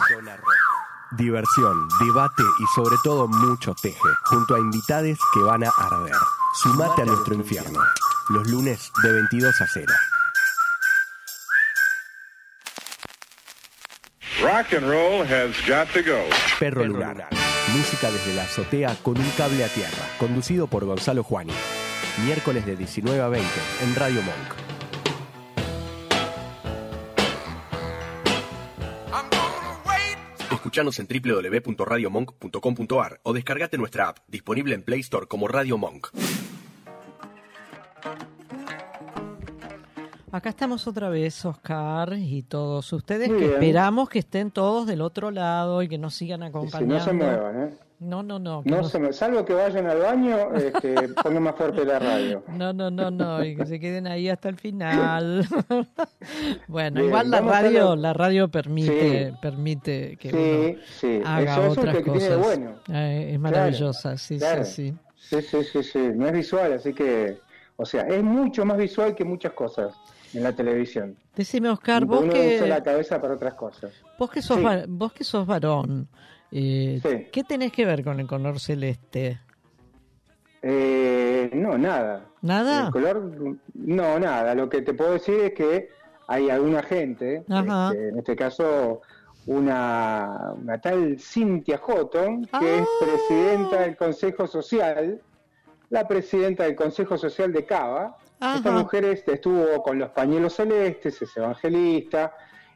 Speaker 10: Diversión, debate y sobre todo mucho teje, junto a invitades que van a arder. Sumate a nuestro infierno. Los lunes de 22 a 0.
Speaker 13: Rock and roll has got to go.
Speaker 10: Perro Lunar. Música desde la azotea con un cable a tierra. Conducido por Gonzalo Juani. Miércoles de 19 a 20 en Radio Monk. Escuchanos en www.radiomonk.com.ar o descargate nuestra app, disponible en Play Store como Radio Monk.
Speaker 3: Acá estamos otra vez, Oscar, y todos ustedes, que esperamos que estén todos del otro lado y que nos sigan acompañando.
Speaker 4: no se muevan, ¿eh?
Speaker 3: No, no, no.
Speaker 4: No, se me, salvo que vayan al baño, este, pongan más fuerte la radio.
Speaker 3: No, no, no, no, y que se queden ahí hasta el final. bueno, igual la radio, la radio permite, permite que uno haga otras cosas. bueno. Eh, es maravillosa, sí, sí, sí.
Speaker 4: Sí, sí, sí, sí. No es visual, así que, o sea, es mucho más visual que muchas cosas en la televisión.
Speaker 3: Decime, Oscar, vos
Speaker 4: uno
Speaker 3: que...
Speaker 4: usa la cabeza para otras cosas.
Speaker 3: Vos que sos, vos que sos varón, eh, ¿Qué tenés que ver con el color celeste?
Speaker 4: Eh, no, nada.
Speaker 3: ¿Nada?
Speaker 4: El color, no, nada. Lo que te puedo decir es que hay alguna gente, este, en este caso una, una tal Cynthia Houghton, que es ah. presidenta del Consejo Social, la presidenta del Consejo Social de Cava. Esta mujer este, estuvo con los pañuelos celestes, es evangelista,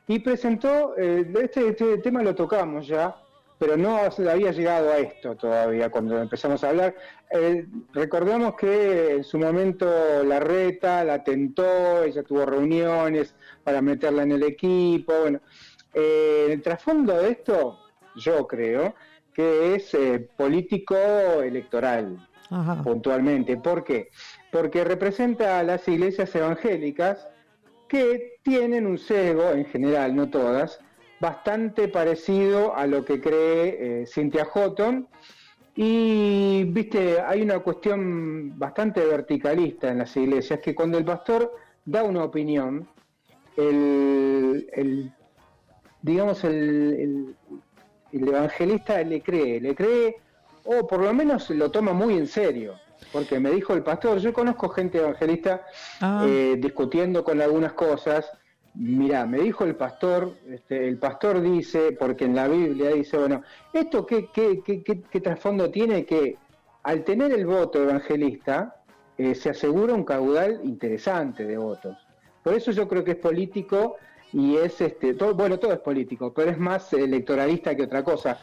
Speaker 4: y presentó, eh, este, este tema lo tocamos ya, pero no había llegado a esto todavía cuando empezamos a hablar. Eh, recordamos que en su momento la reta la tentó, ella tuvo reuniones para meterla en el equipo. Bueno, eh, el trasfondo de esto, yo creo, que es eh, político electoral, puntualmente. ¿Por qué? Porque representa a las iglesias evangélicas que tienen un sesgo, en general, no todas, bastante parecido a lo que cree eh, Cynthia Houghton. Y, viste, hay una cuestión bastante verticalista en las iglesias, que cuando el pastor da una opinión, el, digamos, el, el, evangelista le cree, le cree, o por lo menos lo toma muy en serio. Porque me dijo el pastor, yo conozco gente evangelista ah. eh, discutiendo con algunas cosas, Mira, me dijo el pastor, este, el pastor dice, porque en la Biblia dice, bueno, ¿esto qué, qué, qué, qué, trasfondo tiene? Que al tener el voto evangelista, eh, se asegura un caudal interesante de votos. Por eso yo creo que es político y es, este, todo, bueno, todo es político, pero es más electoralista que otra cosa.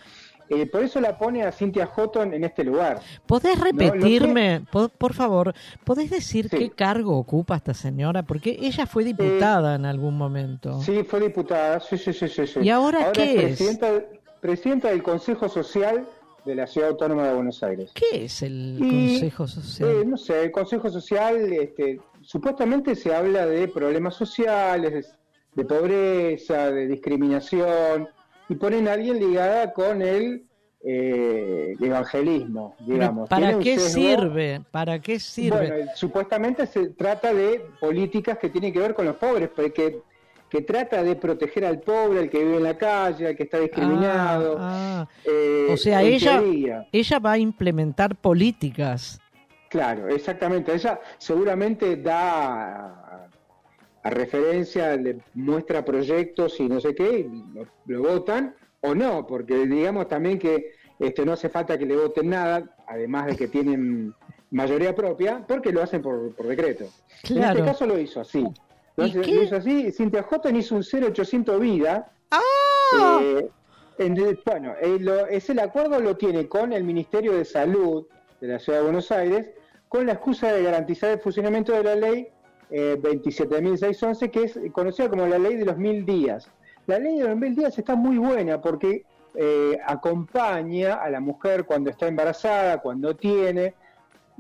Speaker 4: Eh, por eso la pone a Cynthia Houghton en este lugar.
Speaker 3: ¿Podés repetirme, por, favor, podés decir qué cargo ocupa esta señora? Porque ella fue diputada en algún momento.
Speaker 4: Sí, fue diputada, sí, sí, sí. sí,
Speaker 3: ¿Y ahora, qué es?
Speaker 4: Presidenta, presidenta del Consejo Social de la Ciudad Autónoma de Buenos Aires.
Speaker 3: ¿Qué es el Consejo Social?
Speaker 4: Eh, no sé, el Consejo Social, este, supuestamente se habla de problemas sociales, de, pobreza, de discriminación, y ponen a alguien ligada con el eh, evangelismo, digamos.
Speaker 3: ¿Para qué sirve? ¿Para qué sirve?
Speaker 4: Bueno, supuestamente se trata de políticas que tienen que ver con los pobres, porque que trata de proteger al pobre, al que vive en la calle, al que está discriminado.
Speaker 3: Ah, ah. Eh, o sea, ella, ella va a implementar políticas.
Speaker 4: Claro, exactamente. Ella seguramente da a, referencia, le muestra proyectos y no sé qué, lo, votan o no, porque digamos también que este, no hace falta que le voten nada, además de que tienen mayoría propia, porque lo hacen por, decreto. En este caso lo hizo así. Lo, hizo así, Cintia Houghton hizo un 0800 vida.
Speaker 3: ¡Ah!
Speaker 4: Eh, bueno, eh, ese el acuerdo lo tiene con el Ministerio de Salud de la Ciudad de Buenos Aires, con la excusa de garantizar el funcionamiento de la ley eh, 27.611, que es conocida como la ley de los mil días. La ley de los mil días está muy buena porque eh, acompaña a la mujer cuando está embarazada, cuando tiene,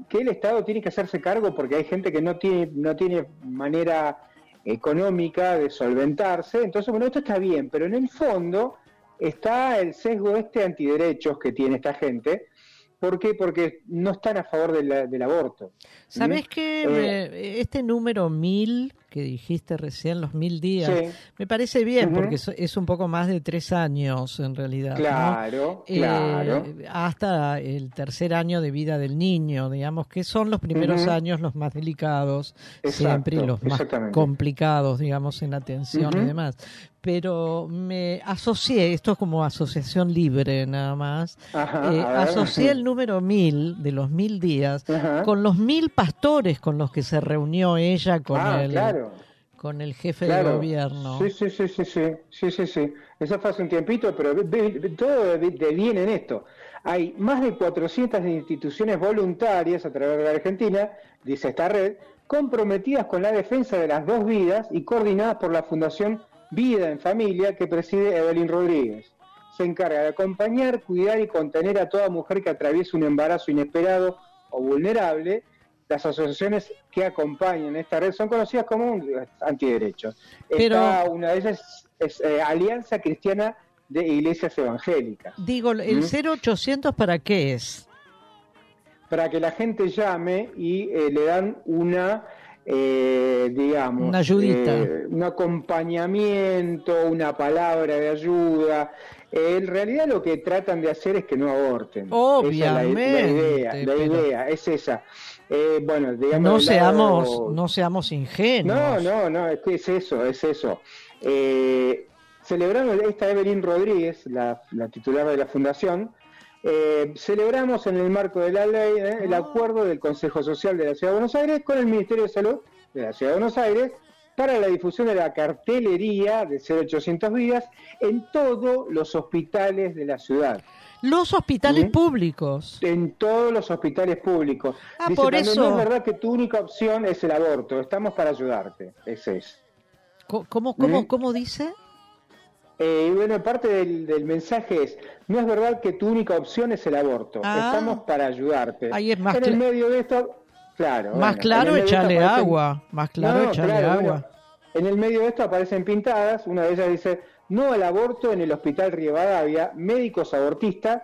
Speaker 4: que el Estado tiene que hacerse cargo porque hay gente que no tiene, no tiene manera económica de solventarse. Entonces, bueno, esto está bien, pero en el fondo está el sesgo este antiderechos que tiene esta gente. ¿Por qué? Porque no están a favor del aborto.
Speaker 3: ¿Sabes que eh, este número mil que dijiste recién, los mil días, me parece bien, porque es, un poco más de tres años en realidad.
Speaker 4: Claro, eh, claro.
Speaker 3: Hasta el tercer año de vida del niño, digamos, que son los primeros años los más delicados, siempre y los más complicados, digamos, en atención y demás. Pero me asocié, esto es como asociación libre nada más, eh, asocié el número mil de los mil días con los mil pastores con los que se reunió ella con ah, el con el jefe de gobierno.
Speaker 4: Sí, sí, sí, sí, sí, sí, sí, sí. Eso fue hace un tiempito, pero todo viene en esto. Hay más de 400 instituciones voluntarias a través de la Argentina, dice esta red, comprometidas con la defensa de las dos vidas y coordinadas por la Fundación Vida en Familia que preside Evelyn Rodríguez. Se encarga de acompañar, cuidar y contener a toda mujer que atraviese un embarazo inesperado o vulnerable las asociaciones que acompañan esta red son conocidas como antiderechos. Pero, una de ellas es, eh, Alianza Cristiana de Iglesias Evangélicas.
Speaker 3: Digo, ¿el 0800 ¿Mm? para qué es?
Speaker 4: Para que la gente llame y eh, le dan una, eh, digamos,
Speaker 3: una ayudita.
Speaker 4: un acompañamiento, una palabra de ayuda. en realidad lo que tratan de hacer es que no aborten.
Speaker 3: Obviamente.
Speaker 4: la, idea, la idea es esa.
Speaker 3: Eh, bueno, no seamos, no seamos ingenuos.
Speaker 4: No, no, no, es que es eso, es eso. Eh, celebramos esta Evelyn Rodríguez, la, titular de la fundación, eh, celebramos en el marco de la ley el ah. acuerdo del Consejo Social de la Ciudad de Buenos Aires con el Ministerio de Salud de la Ciudad de Buenos Aires para la difusión de la cartelería de 0800 vidas en todos los hospitales de la ciudad.
Speaker 3: Los hospitales públicos.
Speaker 4: En todos los hospitales públicos.
Speaker 3: Ah, por eso. No
Speaker 4: es verdad que tu única opción es el aborto. Estamos para ayudarte. Ese es.
Speaker 3: ¿Cómo, cómo, cómo dice?
Speaker 4: Eh, bueno, parte del, mensaje es, no es verdad que tu única opción es el aborto, ah. estamos para ayudarte.
Speaker 3: Ahí es más
Speaker 4: en el medio de esto, claro.
Speaker 3: Más claro, echarle agua, más claro, echarle agua.
Speaker 4: en el medio de esto aparecen pintadas, una de ellas dice, no al aborto en el Hospital Rivadavia, médicos abortistas,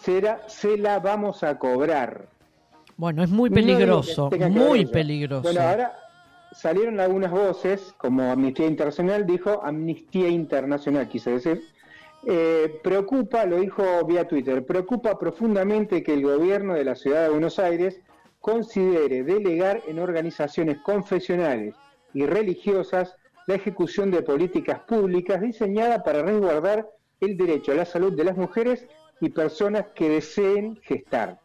Speaker 4: será, se la vamos a cobrar.
Speaker 3: Bueno, es muy peligroso, muy peligroso.
Speaker 4: Bueno, ahora salieron algunas voces, como Amnistía Internacional dijo, Amnistía Internacional quise decir, eh, preocupa, lo dijo vía Twitter, preocupa profundamente que el gobierno de la ciudad de Buenos Aires considere delegar en organizaciones confesionales y religiosas la ejecución de políticas públicas diseñadas para resguardar el derecho a la salud de las mujeres y personas que deseen gestar.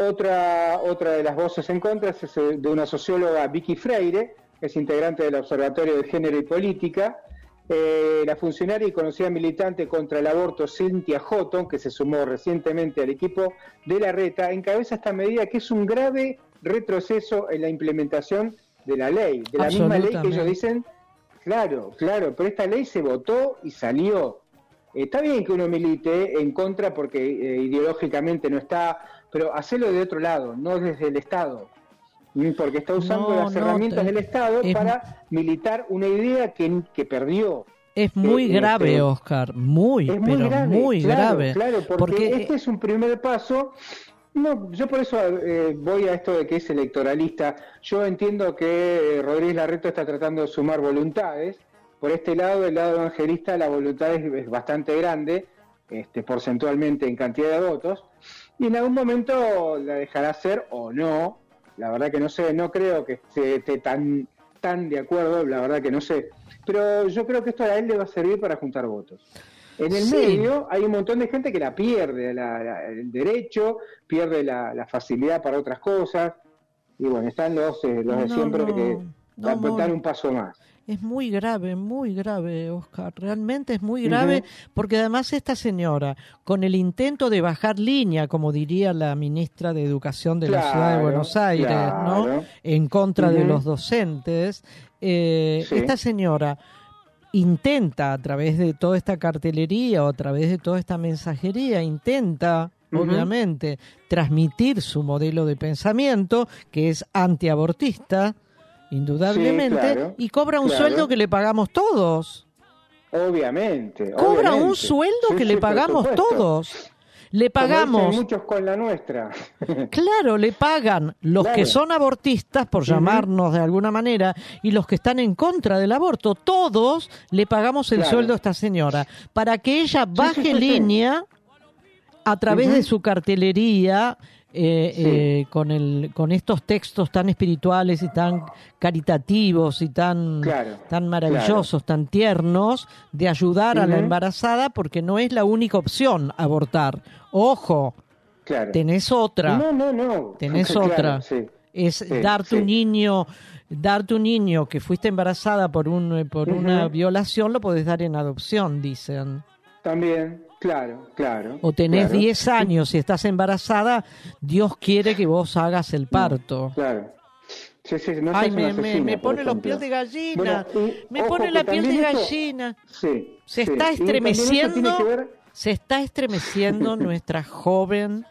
Speaker 4: Otra, otra de las voces en contra es de una socióloga, Vicky Freire, que es integrante del Observatorio de Género y Política, eh, la funcionaria y conocida militante contra el aborto Cynthia Houghton, que se sumó recientemente al equipo de la RETA, encabeza esta medida que es un grave retroceso en la implementación de la ley, de la misma ley que ellos dicen, claro, claro, pero esta ley se votó y salió. está bien que uno milite en contra porque eh, ideológicamente no está, pero hacerlo de otro lado, no desde el Estado porque está usando las herramientas del Estado para militar una idea que, que perdió.
Speaker 3: Es muy eh, grave, este, Oscar, muy, es muy pero grave, muy grave.
Speaker 4: Claro, porque, este es un primer paso. No, yo por eso eh, voy a esto de que es electoralista. Yo entiendo que eh, Rodríguez Larreto está tratando de sumar voluntades. Por este lado, el lado evangelista, la voluntad es, bastante grande, este, porcentualmente en cantidad de votos, y en algún momento la dejará hacer o no, la verdad que no sé, no creo que esté tan, tan de acuerdo, la verdad que no sé. Pero yo creo que esto a él le va a servir para juntar votos. En el medio hay un montón de gente que la pierde, el derecho, pierde la, facilidad para otras cosas. Y bueno, están los, eh, los de siempre que van a dar un paso más.
Speaker 3: Es muy grave, muy grave, Oscar. Realmente es muy grave porque además esta señora, con el intento de bajar línea, como diría la ministra de Educación de la Ciudad de Buenos Aires, ¿no? En contra de los docentes, eh, esta señora intenta a través de toda esta cartelería o a través de toda esta mensajería, intenta obviamente transmitir su modelo de pensamiento que es antiabortista, indudablemente, y cobra un sueldo que le pagamos todos.
Speaker 4: Obviamente.
Speaker 3: Cobra un sueldo que le pagamos todos. Le pagamos.
Speaker 4: muchos con la nuestra.
Speaker 3: claro, le pagan los que son abortistas, por llamarnos de alguna manera, y los que están en contra del aborto. Todos le pagamos el sueldo a esta señora para que ella baje línea a través de su cartelería eh, eh, con, el, con estos textos tan espirituales y tan caritativos y tan, tan maravillosos, tan tiernos, de ayudar a la embarazada, porque no es la única opción abortar. Ojo, tenés otra.
Speaker 4: No, no, no.
Speaker 3: Tenés otra. Es dar tu niño dar tu niño que fuiste embarazada por un por una violación lo podés dar en adopción dicen.
Speaker 4: También Claro, claro.
Speaker 3: O tenés 10 años y estás embarazada, Dios quiere que vos hagas el parto.
Speaker 4: Claro.
Speaker 3: Sí, sí, no Ay, me, me, pone los pies de gallina. me pone la piel de gallina.
Speaker 4: Sí,
Speaker 3: se está estremeciendo. Se está estremeciendo nuestra joven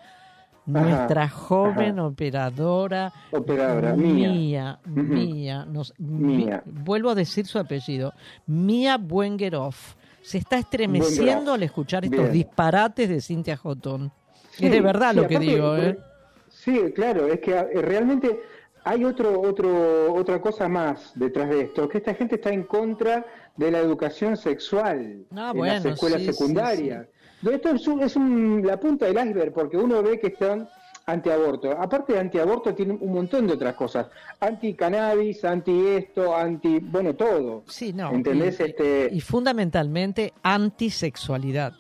Speaker 3: nuestra joven operadora,
Speaker 4: operadora
Speaker 3: mía, mía, nos, mía. vuelvo a decir su apellido, Mía Buengeroff se está estremeciendo al escuchar estos disparates de Cintia Jotón. es de verdad lo que digo, ¿eh?
Speaker 4: Sí, claro, es que eh, realmente hay otro, otro, otra cosa más detrás de esto, que esta gente está en contra de la educación sexual
Speaker 3: ah,
Speaker 4: en las escuelas secundarias. Esto es, es la punta del iceberg, porque uno ve que están antiaborto. Aparte de antiaborto, tienen un montón de otras cosas. Anti-cannabis, anti-esto, anti... bueno, todo.
Speaker 3: Sí, no.
Speaker 4: ¿Entendés?
Speaker 3: Y,
Speaker 4: este...
Speaker 3: y fundamentalmente antisexualidad.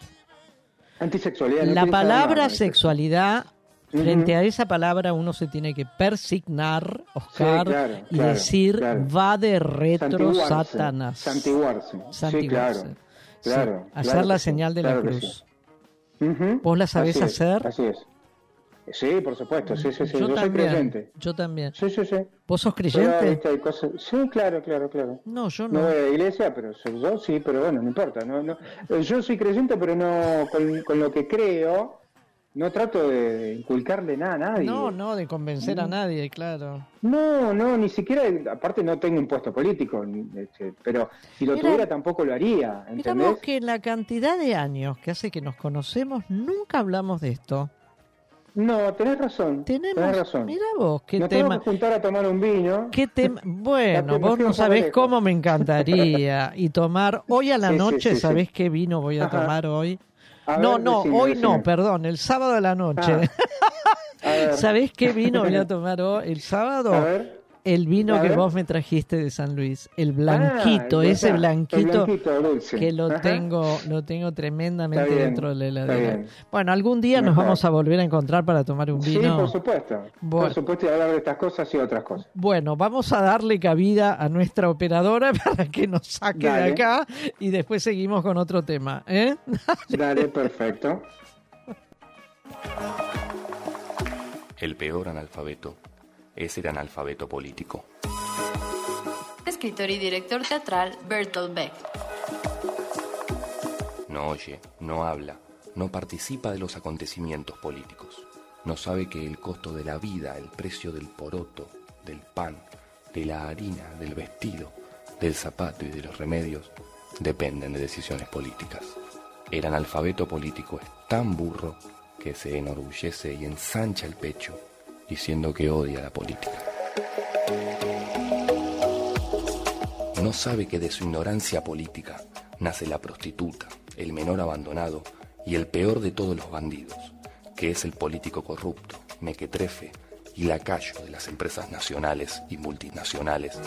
Speaker 4: Antisexualidad.
Speaker 3: La palabra sexualidad, frente a esa palabra uno se tiene que persignar, Oscar, y decir va de retro Satanás.
Speaker 4: Santiguarse.
Speaker 3: Santiguarse. Sí, claro, Hacer la señal de la cruz. ¿Vos la sabés hacer?
Speaker 4: así es. Sí, por supuesto, sí, sí, sí. Yo, soy creyente.
Speaker 3: Yo también.
Speaker 4: Sí, sí, sí.
Speaker 3: ¿Vos sos creyente?
Speaker 4: Sí, claro, claro, claro.
Speaker 3: No, yo no.
Speaker 4: No voy a la iglesia, pero yo sí, pero bueno, no importa. No, no. Yo soy creyente, pero no con, lo que creo, no trato de inculcarle nada a nadie.
Speaker 3: No, no, de convencer a nadie, claro.
Speaker 4: No, no, ni siquiera, aparte no tengo un puesto político, este, pero si lo tuviera tampoco lo haría.
Speaker 3: Miramos que en la cantidad de años que hace que nos conocemos, nunca hablamos de esto.
Speaker 4: No, tenés razón.
Speaker 3: Tenemos,
Speaker 4: razón.
Speaker 3: Mira vos, qué
Speaker 4: Nos
Speaker 3: tema.
Speaker 4: que juntar a tomar un vino.
Speaker 3: ¿Qué tema? Bueno, vos no sabés cómo me encantaría. Y tomar, hoy a la noche, ¿sabés qué vino voy a tomar hoy? no, no, hoy no, perdón, el sábado a la noche. Ah. ¿Sabés qué vino voy a tomar hoy? El sábado. El vino que vos me trajiste de San Luis, el blanquito, ah, ese blanquito, que lo tengo, lo tengo tremendamente dentro de la heladera. Bueno, algún día nos vamos a volver a encontrar para tomar un vino.
Speaker 4: Sí, por supuesto. Por supuesto, y hablar de estas cosas y otras cosas.
Speaker 3: Bueno, vamos a darle cabida a nuestra operadora para que nos saque de acá y después seguimos con otro tema. ¿eh?
Speaker 4: Dale, perfecto.
Speaker 14: El peor analfabeto es el analfabeto político.
Speaker 15: Escritor y director teatral Bertolt Beck.
Speaker 14: No oye, no habla, no participa de los acontecimientos políticos. No sabe que el costo de la vida, el precio del poroto, del pan, de la harina, del vestido, del zapato y de los remedios dependen de decisiones políticas. El analfabeto político es tan burro que se enorgullece y ensancha el pecho diciendo que odia la política. No sabe que de su ignorancia política nace la prostituta, el menor abandonado y el peor de todos los bandidos, que es el político corrupto, mequetrefe y lacayo de las empresas nacionales y multinacionales.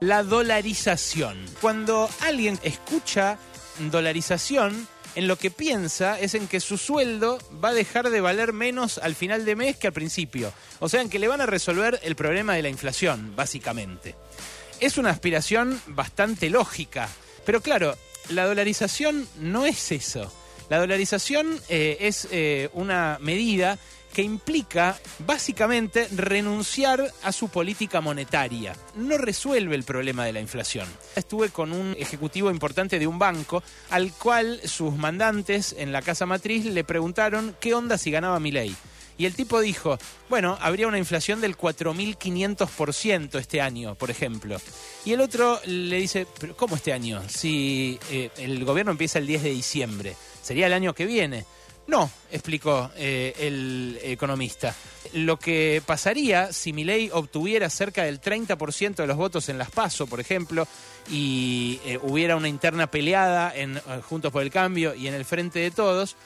Speaker 16: La dolarización. Cuando alguien escucha dolarización, en lo que piensa es en que su sueldo va a dejar de valer menos al final de mes que al principio. O sea, en que le van a resolver el problema de la inflación, básicamente. Es una aspiración bastante lógica. Pero claro, la dolarización no es eso. La dolarización eh, es eh, una medida que implica básicamente renunciar a su política monetaria. No resuelve el problema de la inflación. Estuve con un ejecutivo importante de un banco al cual sus mandantes en la casa matriz le preguntaron qué onda si ganaba mi ley. Y el tipo dijo, bueno, habría una inflación del 4.500% este año, por ejemplo. Y el otro le dice, ¿pero cómo este año? Si eh, el gobierno empieza el 10 de diciembre, sería el año que viene. No, explicó eh, el economista. Lo que pasaría si Milei obtuviera cerca del 30% de los votos en las PASO, por ejemplo, y eh, hubiera una interna peleada en eh, Juntos por el Cambio y en el Frente de Todos,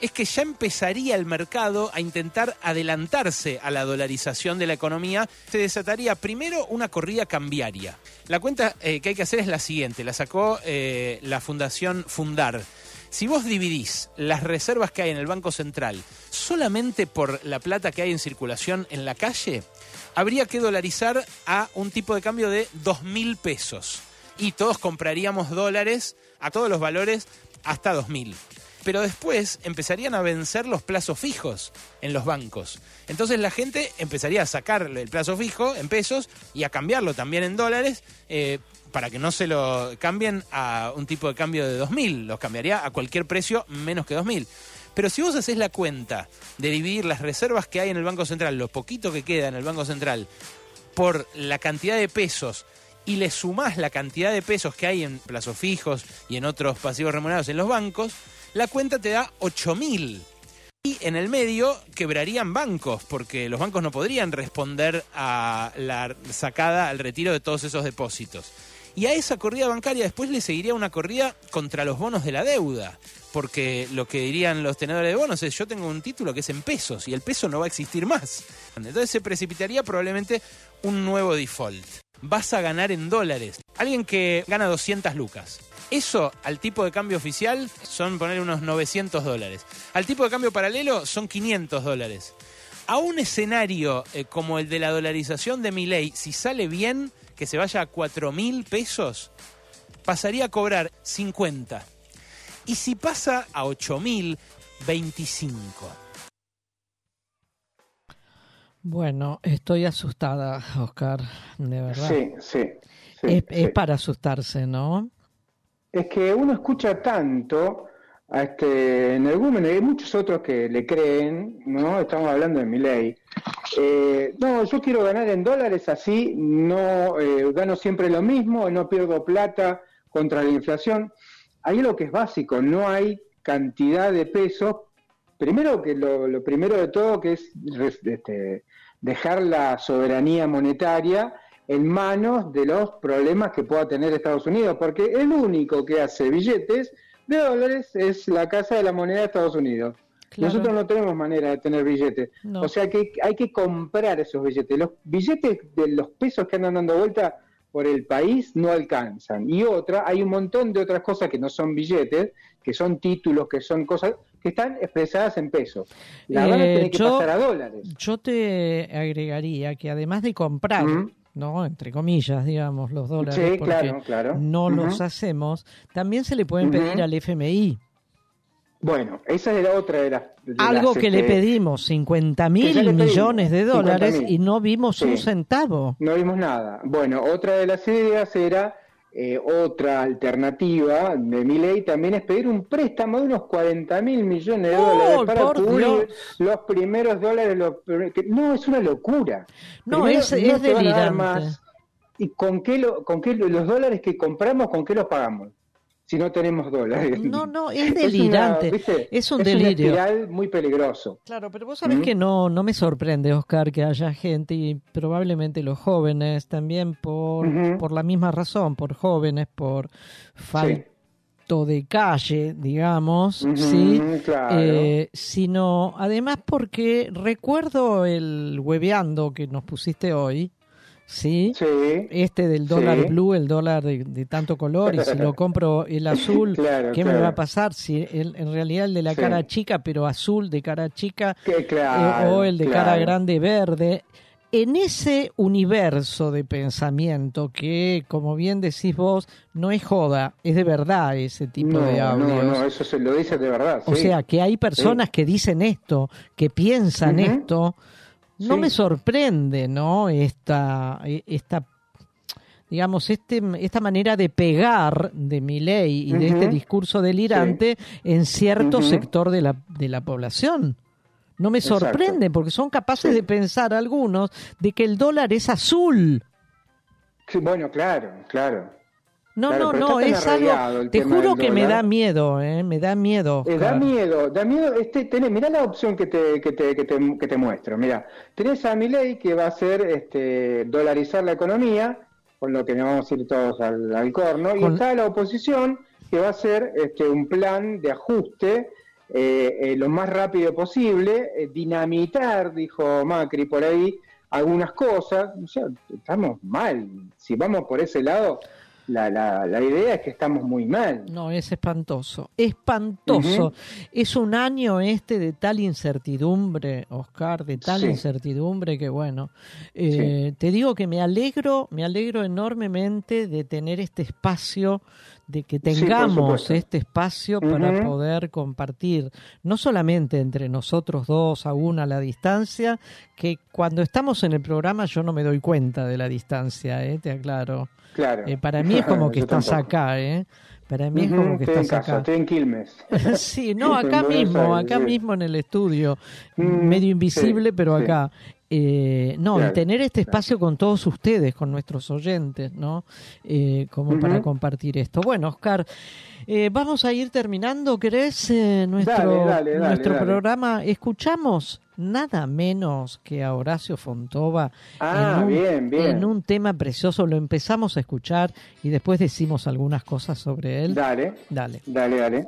Speaker 16: es que ya empezaría el mercado a intentar adelantarse a la dolarización de la economía. Se desataría primero una corrida cambiaria. La cuenta que hay que hacer es la siguiente, la sacó la Fundación Fundar si vos dividís las reservas que hay en el Banco Central solamente por la plata que hay en circulación en la calle, habría que dolarizar a un tipo de cambio de dos mil pesos. Y todos compraríamos dólares a todos los valores hasta dos mil. Pero después empezarían a vencer los plazos fijos en los bancos. Entonces la gente empezaría a sacar el plazo fijo en pesos y a cambiarlo también en dólares eh, para que no se lo cambien a un tipo de cambio de 2.000, los cambiaría a cualquier precio menos que 2.000. Pero si vos haces la cuenta de dividir las reservas que hay en el Banco Central, lo poquito que queda en el Banco Central, por la cantidad de pesos y le sumás la cantidad de pesos que hay en plazos fijos y en otros pasivos remunerados en los bancos, la cuenta te da 8.000. Y en el medio quebrarían bancos, porque los bancos no podrían responder a la sacada, al retiro de todos esos depósitos. Y a esa corrida bancaria después le seguiría una corrida contra los bonos de la deuda. Porque lo que dirían los tenedores de bonos es yo tengo un título que es en pesos y el peso no va a existir más. Entonces se precipitaría probablemente un nuevo default. Vas a ganar en dólares. Alguien que gana 200 lucas. Eso al tipo de cambio oficial son poner unos 900 dólares. Al tipo de cambio paralelo son 500 dólares. A un escenario eh, como el de la dolarización de mi ley, si sale bien, que se vaya a 4 mil pesos, pasaría a cobrar 50. Y si pasa a 8 mil, 25.
Speaker 3: Bueno, estoy asustada, Oscar, de verdad.
Speaker 4: Sí, sí.
Speaker 3: es, para asustarse, ¿no?
Speaker 4: Es que uno escucha tanto a este energúmeno y hay muchos otros que le creen, ¿no? Estamos hablando de mi ley. Eh, no, yo quiero ganar en dólares así, no eh, gano siempre lo mismo, no pierdo plata contra la inflación. Hay lo que es básico, no hay cantidad de pesos. Primero que lo, primero de todo que es este, dejar la soberanía monetaria en manos de los problemas que pueda tener Estados Unidos, porque el único que hace billetes de dólares es la Casa de la Moneda de Estados Unidos. Nosotros no tenemos manera de tener billetes. O sea que hay que comprar esos billetes. Los billetes de los pesos que andan dando vuelta por el país no alcanzan. Y otra, hay un montón de otras cosas que no son billetes, que son títulos, que son cosas que están expresadas en pesos. La van a eh, tener que pasar a dólares.
Speaker 3: Yo te agregaría que además de comprar, ¿no? Entre comillas, digamos, los dólares, porque no los hacemos, también se le pueden pedir al FMI.
Speaker 4: Bueno, esa era otra de las...
Speaker 3: Algo que le este, pedimos, 50 mil millones de dólares y no vimos un centavo.
Speaker 4: No vimos nada. Bueno, otra de las ideas era, eh, otra alternativa de mi ley también es pedir un préstamo de unos 40 mil millones de dólares para cubrir los primeros dólares. no, es una locura.
Speaker 3: No, es, es delirante.
Speaker 4: ¿Y con qué, lo, con qué los dólares que compramos, con qué los pagamos? Si no tenemos dólares.
Speaker 3: No, no, es delirante. Es, un delirio.
Speaker 4: Es muy peligroso.
Speaker 3: Claro, pero vos sabés ¿Mm? que no, no me sorprende, Oscar, que haya gente y probablemente los jóvenes también por, por la misma razón, por jóvenes, por falta de calle, digamos, ¿sí? Eh, sino además porque recuerdo el hueveando que nos pusiste hoy, ¿sí? Este del dólar blue, el dólar de, tanto color, y si lo compro el azul, ¿qué me va a pasar? Si en realidad el de la cara chica, pero azul de cara chica,
Speaker 4: eh,
Speaker 3: o el de cara grande verde. En ese universo de pensamiento que, como bien decís vos, no es joda, es de verdad ese tipo de audios.
Speaker 4: No, no, eso se lo dice de verdad.
Speaker 3: O sea, que hay personas que dicen esto, que piensan esto, no me sorprende, ¿no? Esta, e, esta digamos, este, esta manera de pegar de mi ley y de este discurso delirante en cierto sector de la, de la población. No me sorprende porque son capaces de pensar algunos de que el dólar es azul.
Speaker 4: Sí, bueno, claro, claro.
Speaker 3: No, no, no, es algo. Te juro que me da miedo, ¿eh? Me da miedo.
Speaker 4: Eh, da miedo, da miedo. Este, tenés, mirá la opción que te, que te, que te, que te muestro. Mira, tenés a ley que va a ser este, dolarizar la economía, con lo que nos vamos a ir todos al, corno, y está la oposición que va a hacer este, un plan de ajuste eh, eh, lo más rápido posible, dinamitar, dijo Macri por ahí, algunas cosas. O sea, estamos mal. Si vamos por ese lado la, la, la, idea es que estamos muy mal.
Speaker 3: No, es espantoso, espantoso. Es un año este de tal incertidumbre, Oscar, de tal incertidumbre que bueno, eh, te digo que me alegro, me alegro enormemente de tener este espacio de que tengamos este espacio para poder compartir, no solamente entre nosotros dos, aún a la distancia, que cuando estamos en el programa yo no me doy cuenta de la distancia, ¿eh? te aclaro.
Speaker 4: Claro.
Speaker 3: Eh, para mí es como que estás acá, ¿eh? Para mí es como que estás acá.
Speaker 4: Estoy en Quilmes.
Speaker 3: sí, no, acá mismo, acá mismo en el estudio, mm, medio invisible, pero acá. Eh, no, y tener este espacio con todos ustedes, con nuestros oyentes, ¿no? Eh, como para compartir esto. Bueno, Oscar, eh, vamos a ir terminando, ¿querés? nuestro nuestro programa. Escuchamos nada menos que a Horacio Fontova
Speaker 4: ah, bien, bien.
Speaker 3: en un tema precioso. Lo empezamos a escuchar y después decimos algunas cosas sobre él.
Speaker 4: Dale.
Speaker 3: Dale.
Speaker 4: Dale, dale.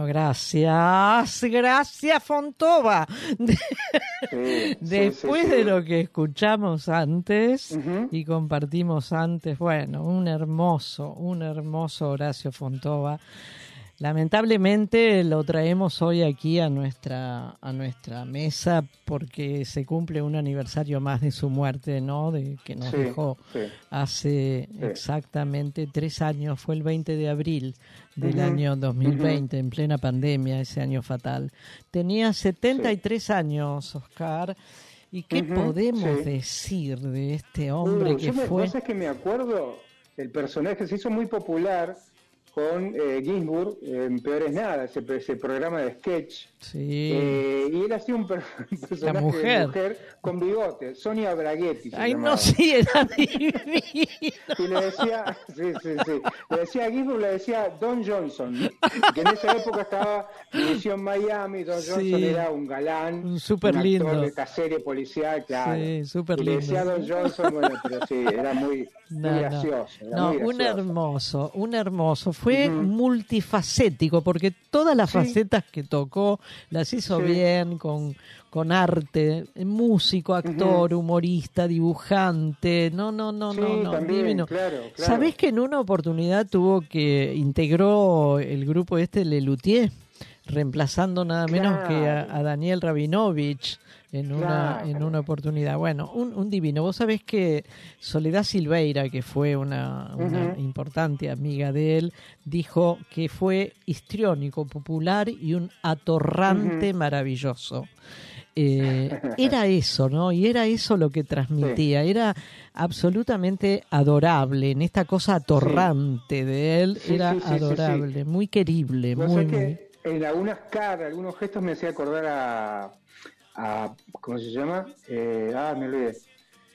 Speaker 3: Bueno, gracias, gracias Fontova.
Speaker 4: Sí,
Speaker 3: Después
Speaker 4: sí, sí,
Speaker 3: de lo que escuchamos antes y compartimos antes, bueno, un hermoso, un hermoso Horacio Fontova. Lamentablemente lo traemos hoy aquí a nuestra a nuestra mesa porque se cumple un aniversario más de su muerte, ¿no? De que nos
Speaker 4: Sí,
Speaker 3: dejó
Speaker 4: sí.
Speaker 3: hace
Speaker 4: Sí.
Speaker 3: exactamente tres años, fue el 20 de abril del año 2020, en plena pandemia, ese año fatal. Tenía 73 años, Oscar. ¿Y qué podemos
Speaker 4: sí.
Speaker 3: decir de este hombre
Speaker 4: Uh,
Speaker 3: que
Speaker 4: yo
Speaker 3: fue?
Speaker 4: vos sabés que me acuerdo, el personaje se hizo muy popular con eh, Ginsburg en Peores Nada, ese, ese programa de sketch.
Speaker 3: Sí.
Speaker 4: Eh, y él hacía un, per- un personaje de
Speaker 3: mujer.
Speaker 4: mujer con bigote, Sonia Braghetti.
Speaker 3: Ay,
Speaker 4: llamaba.
Speaker 3: no, sí, era divino.
Speaker 4: Y le decía, sí, sí, sí, le decía a Ginsburg, le decía Don Johnson, que en esa época estaba División Miami, Don
Speaker 3: Sí.
Speaker 4: Johnson era un galán,
Speaker 3: Un súper
Speaker 4: un actor
Speaker 3: lindo.
Speaker 4: de esta serie policial, claro.
Speaker 3: Sí, súper
Speaker 4: y le decía
Speaker 3: lindo.
Speaker 4: Don Johnson, bueno, pero sí, era muy,
Speaker 3: No,
Speaker 4: gracioso. era
Speaker 3: No,
Speaker 4: muy
Speaker 3: un hermoso, un hermoso. Fue multifacético porque todas las
Speaker 4: Sí.
Speaker 3: facetas que tocó las hizo
Speaker 4: Sí.
Speaker 3: bien con, con arte, músico, actor, humorista, dibujante. No, no, no,
Speaker 4: Sí,
Speaker 3: no, no,
Speaker 4: también,
Speaker 3: divino.
Speaker 4: claro, claro.
Speaker 3: ¿Sabés que en una oportunidad tuvo que integró el grupo este Lelutier, reemplazando nada menos que a, a Daniel Rabinovich en una,
Speaker 4: Claro.
Speaker 3: en una oportunidad. Bueno, un, un divino. Vos sabés que Soledad Silveira, que fue una, importante amiga de él, dijo que fue histriónico, popular y un atorrante maravilloso. Eh, era eso, ¿no? Y era eso lo que transmitía. Era absolutamente adorable. En esta cosa atorrante de él,
Speaker 4: Sí,
Speaker 3: era adorable, muy querible, muy, muy.
Speaker 4: que en algunas caras, algunos gestos me hacía acordar a, a ¿cómo se llama? Eh, ah, me olvidé.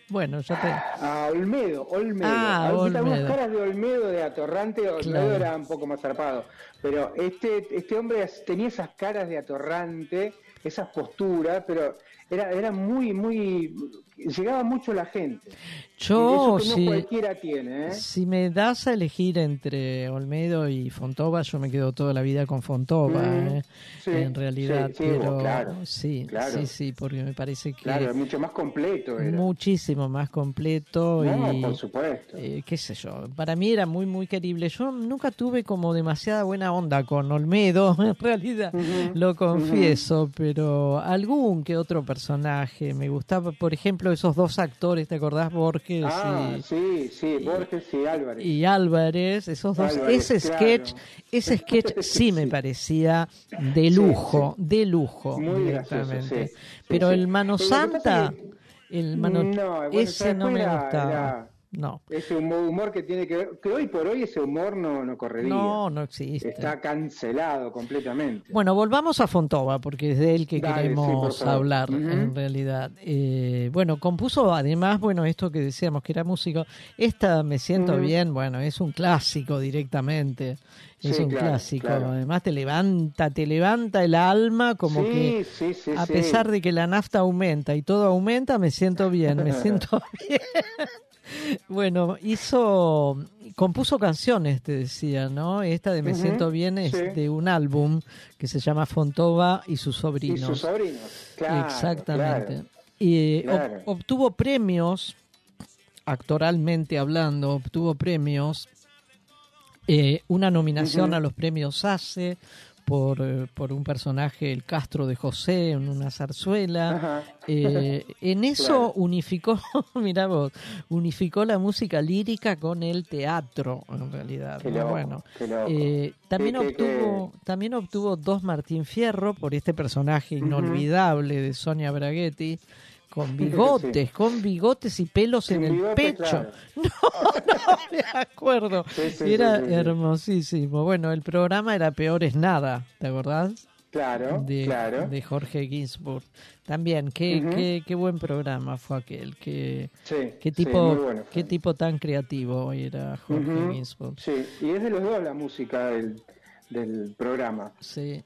Speaker 3: Bueno, ya te.
Speaker 4: A Olmedo, Olmedo.
Speaker 3: Ah,
Speaker 4: Algunas- Algunas
Speaker 3: Olmedo.
Speaker 4: caras de Olmedo, de Atorrante, Olmedo
Speaker 3: Claro.
Speaker 4: era un poco más zarpado. Pero este, este hombre tenía esas caras de Atorrante, esas posturas, pero era, era muy, muy. Llegaba mucho la gente.
Speaker 3: Yo,
Speaker 4: Eso
Speaker 3: sí.
Speaker 4: cualquiera tiene, ¿eh?
Speaker 3: Si me das a elegir entre Olmedo y Fontova, yo me quedo toda la vida con Fontova,
Speaker 4: Mm,
Speaker 3: ¿eh?
Speaker 4: sí,
Speaker 3: en realidad.
Speaker 4: sí, sí,
Speaker 3: pero
Speaker 4: claro,
Speaker 3: sí,
Speaker 4: claro.
Speaker 3: sí, sí, porque me parece que
Speaker 4: Claro, es mucho más completo. Era.
Speaker 3: muchísimo más completo
Speaker 4: No,
Speaker 3: y
Speaker 4: por supuesto.
Speaker 3: eh, qué sé yo, para mí era muy muy querible. Yo nunca tuve como demasiada buena onda con Olmedo, en realidad, lo confieso, pero algún que otro personaje me gustaba, por ejemplo, esos dos actores, ¿te acordás Borges
Speaker 4: Ah,
Speaker 3: y,
Speaker 4: sí, sí, Borges y Álvarez.
Speaker 3: y Álvarez, esos dos,
Speaker 4: Álvarez,
Speaker 3: ese
Speaker 4: claro.
Speaker 3: sketch, ese sketch sí me parecía de lujo, de lujo
Speaker 4: Muy gracioso,
Speaker 3: directamente.
Speaker 4: sí. Sí,
Speaker 3: Pero el Mano Santa, el Mano
Speaker 4: No, bueno,
Speaker 3: ese
Speaker 4: ¿sabes
Speaker 3: no me
Speaker 4: era?
Speaker 3: gustaba.
Speaker 4: Era
Speaker 3: No.
Speaker 4: Ese humor, humor que tiene que ver, que hoy por hoy ese humor no, no correría.
Speaker 3: No, no existe.
Speaker 4: Está cancelado completamente.
Speaker 3: Bueno, volvamos a Fontova, porque es de él que
Speaker 4: Dale,
Speaker 3: queremos hablar en realidad. Eh, bueno, compuso además, bueno, esto que decíamos que era músico. Esta Me Siento. Bien, bueno, es un clásico directamente. Es
Speaker 4: Sí,
Speaker 3: un
Speaker 4: claro,
Speaker 3: clásico.
Speaker 4: claro.
Speaker 3: Además te levanta, te levanta el alma como
Speaker 4: Sí,
Speaker 3: que
Speaker 4: sí, sí,
Speaker 3: a pesar de que la nafta aumenta y todo aumenta, me siento bien, me siento bien. Bueno, hizo, compuso canciones, te decía, ¿no? Esta de Me siento bien es
Speaker 4: sí.
Speaker 3: de un álbum que se llama Fontova y sus
Speaker 4: Y
Speaker 3: sobrinos.
Speaker 4: sus sobrinos. Claro,
Speaker 3: Exactamente.
Speaker 4: claro.
Speaker 3: Y
Speaker 4: Claro.
Speaker 3: obtuvo premios, actoralmente hablando, obtuvo premios, eh, una nominación a los premios ACE por, eh, por un personaje, el Castro de José, en una zarzuela. Eh, en eso unificó, mira vos, unificó la música lírica con el teatro, en realidad. bueno, eh, también, obtuvo, también obtuvo dos Martín Fierro por este personaje inolvidable de Sonia Braghetti con bigotes, con bigotes y pelos en el pecho. No, no me acuerdo. era hermosísimo. Bueno, el programa era Peor es Nada, ¿te acordás?
Speaker 4: Claro,
Speaker 3: de,
Speaker 4: claro.
Speaker 3: De Jorge Ginsburg. También, qué, qué, qué, buen programa fue aquel. Qué, qué tipo, qué tipo tan creativo era Jorge Ginsburg.
Speaker 4: Sí, y es de los dos la música del, del programa.
Speaker 3: Sí.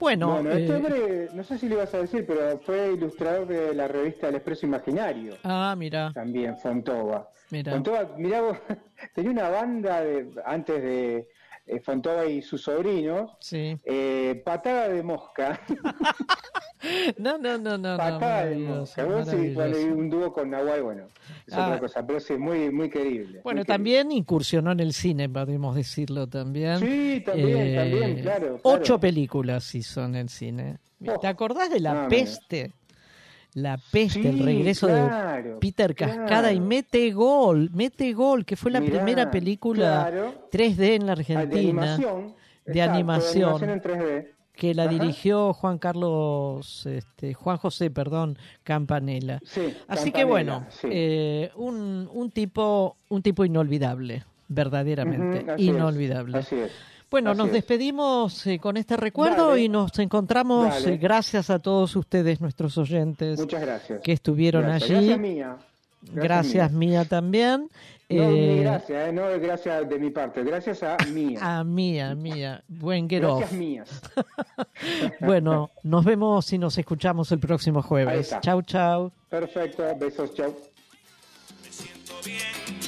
Speaker 3: Bueno,
Speaker 4: este eh, hombre, no sé si le ibas a decir, pero fue ilustrador de la revista El Expreso Imaginario.
Speaker 3: Ah, mira.
Speaker 4: También, Fontova. Mira. Fontova, mirá vos, tenía una banda de, antes de eh, Fontova y sus sobrinos.
Speaker 3: Sí.
Speaker 4: Eh, patada de mosca.
Speaker 3: no, no, no, no.
Speaker 4: Patada de mosca. Vos sí, un dúo con Nahual, bueno es otra ah. cosa, pero sí, muy, muy querible.
Speaker 3: Bueno, también incursionó en el cine, podemos decirlo también.
Speaker 4: Sí, también, eh, también, claro,
Speaker 3: Ocho películas hizo en el cine. Oh. ¿Te acordás de La Peste? La Peste, el regreso de Peter Cascada y Mete Gol, Mete Gol, que fue la primera película 3D en la Argentina. De
Speaker 4: animación.
Speaker 3: De animación.
Speaker 4: en 3D
Speaker 3: que la dirigió Juan Carlos, este, Juan José, perdón, Campanella. Así que bueno, eh, un, un, tipo, un tipo inolvidable, verdaderamente, inolvidable. Bueno, nos despedimos eh, con este recuerdo y nos encontramos eh, gracias a todos ustedes, nuestros oyentes, que estuvieron allí. Gracias, mía. también.
Speaker 4: No, eh, gracias, eh, no gracias de mi parte, gracias a Mía.
Speaker 3: A Mía, Mía. Buen get
Speaker 4: Gracias mías.
Speaker 3: bueno, nos vemos y nos escuchamos el próximo jueves. Chau, chau.
Speaker 4: Perfecto, besos, chau.
Speaker 17: Me siento bien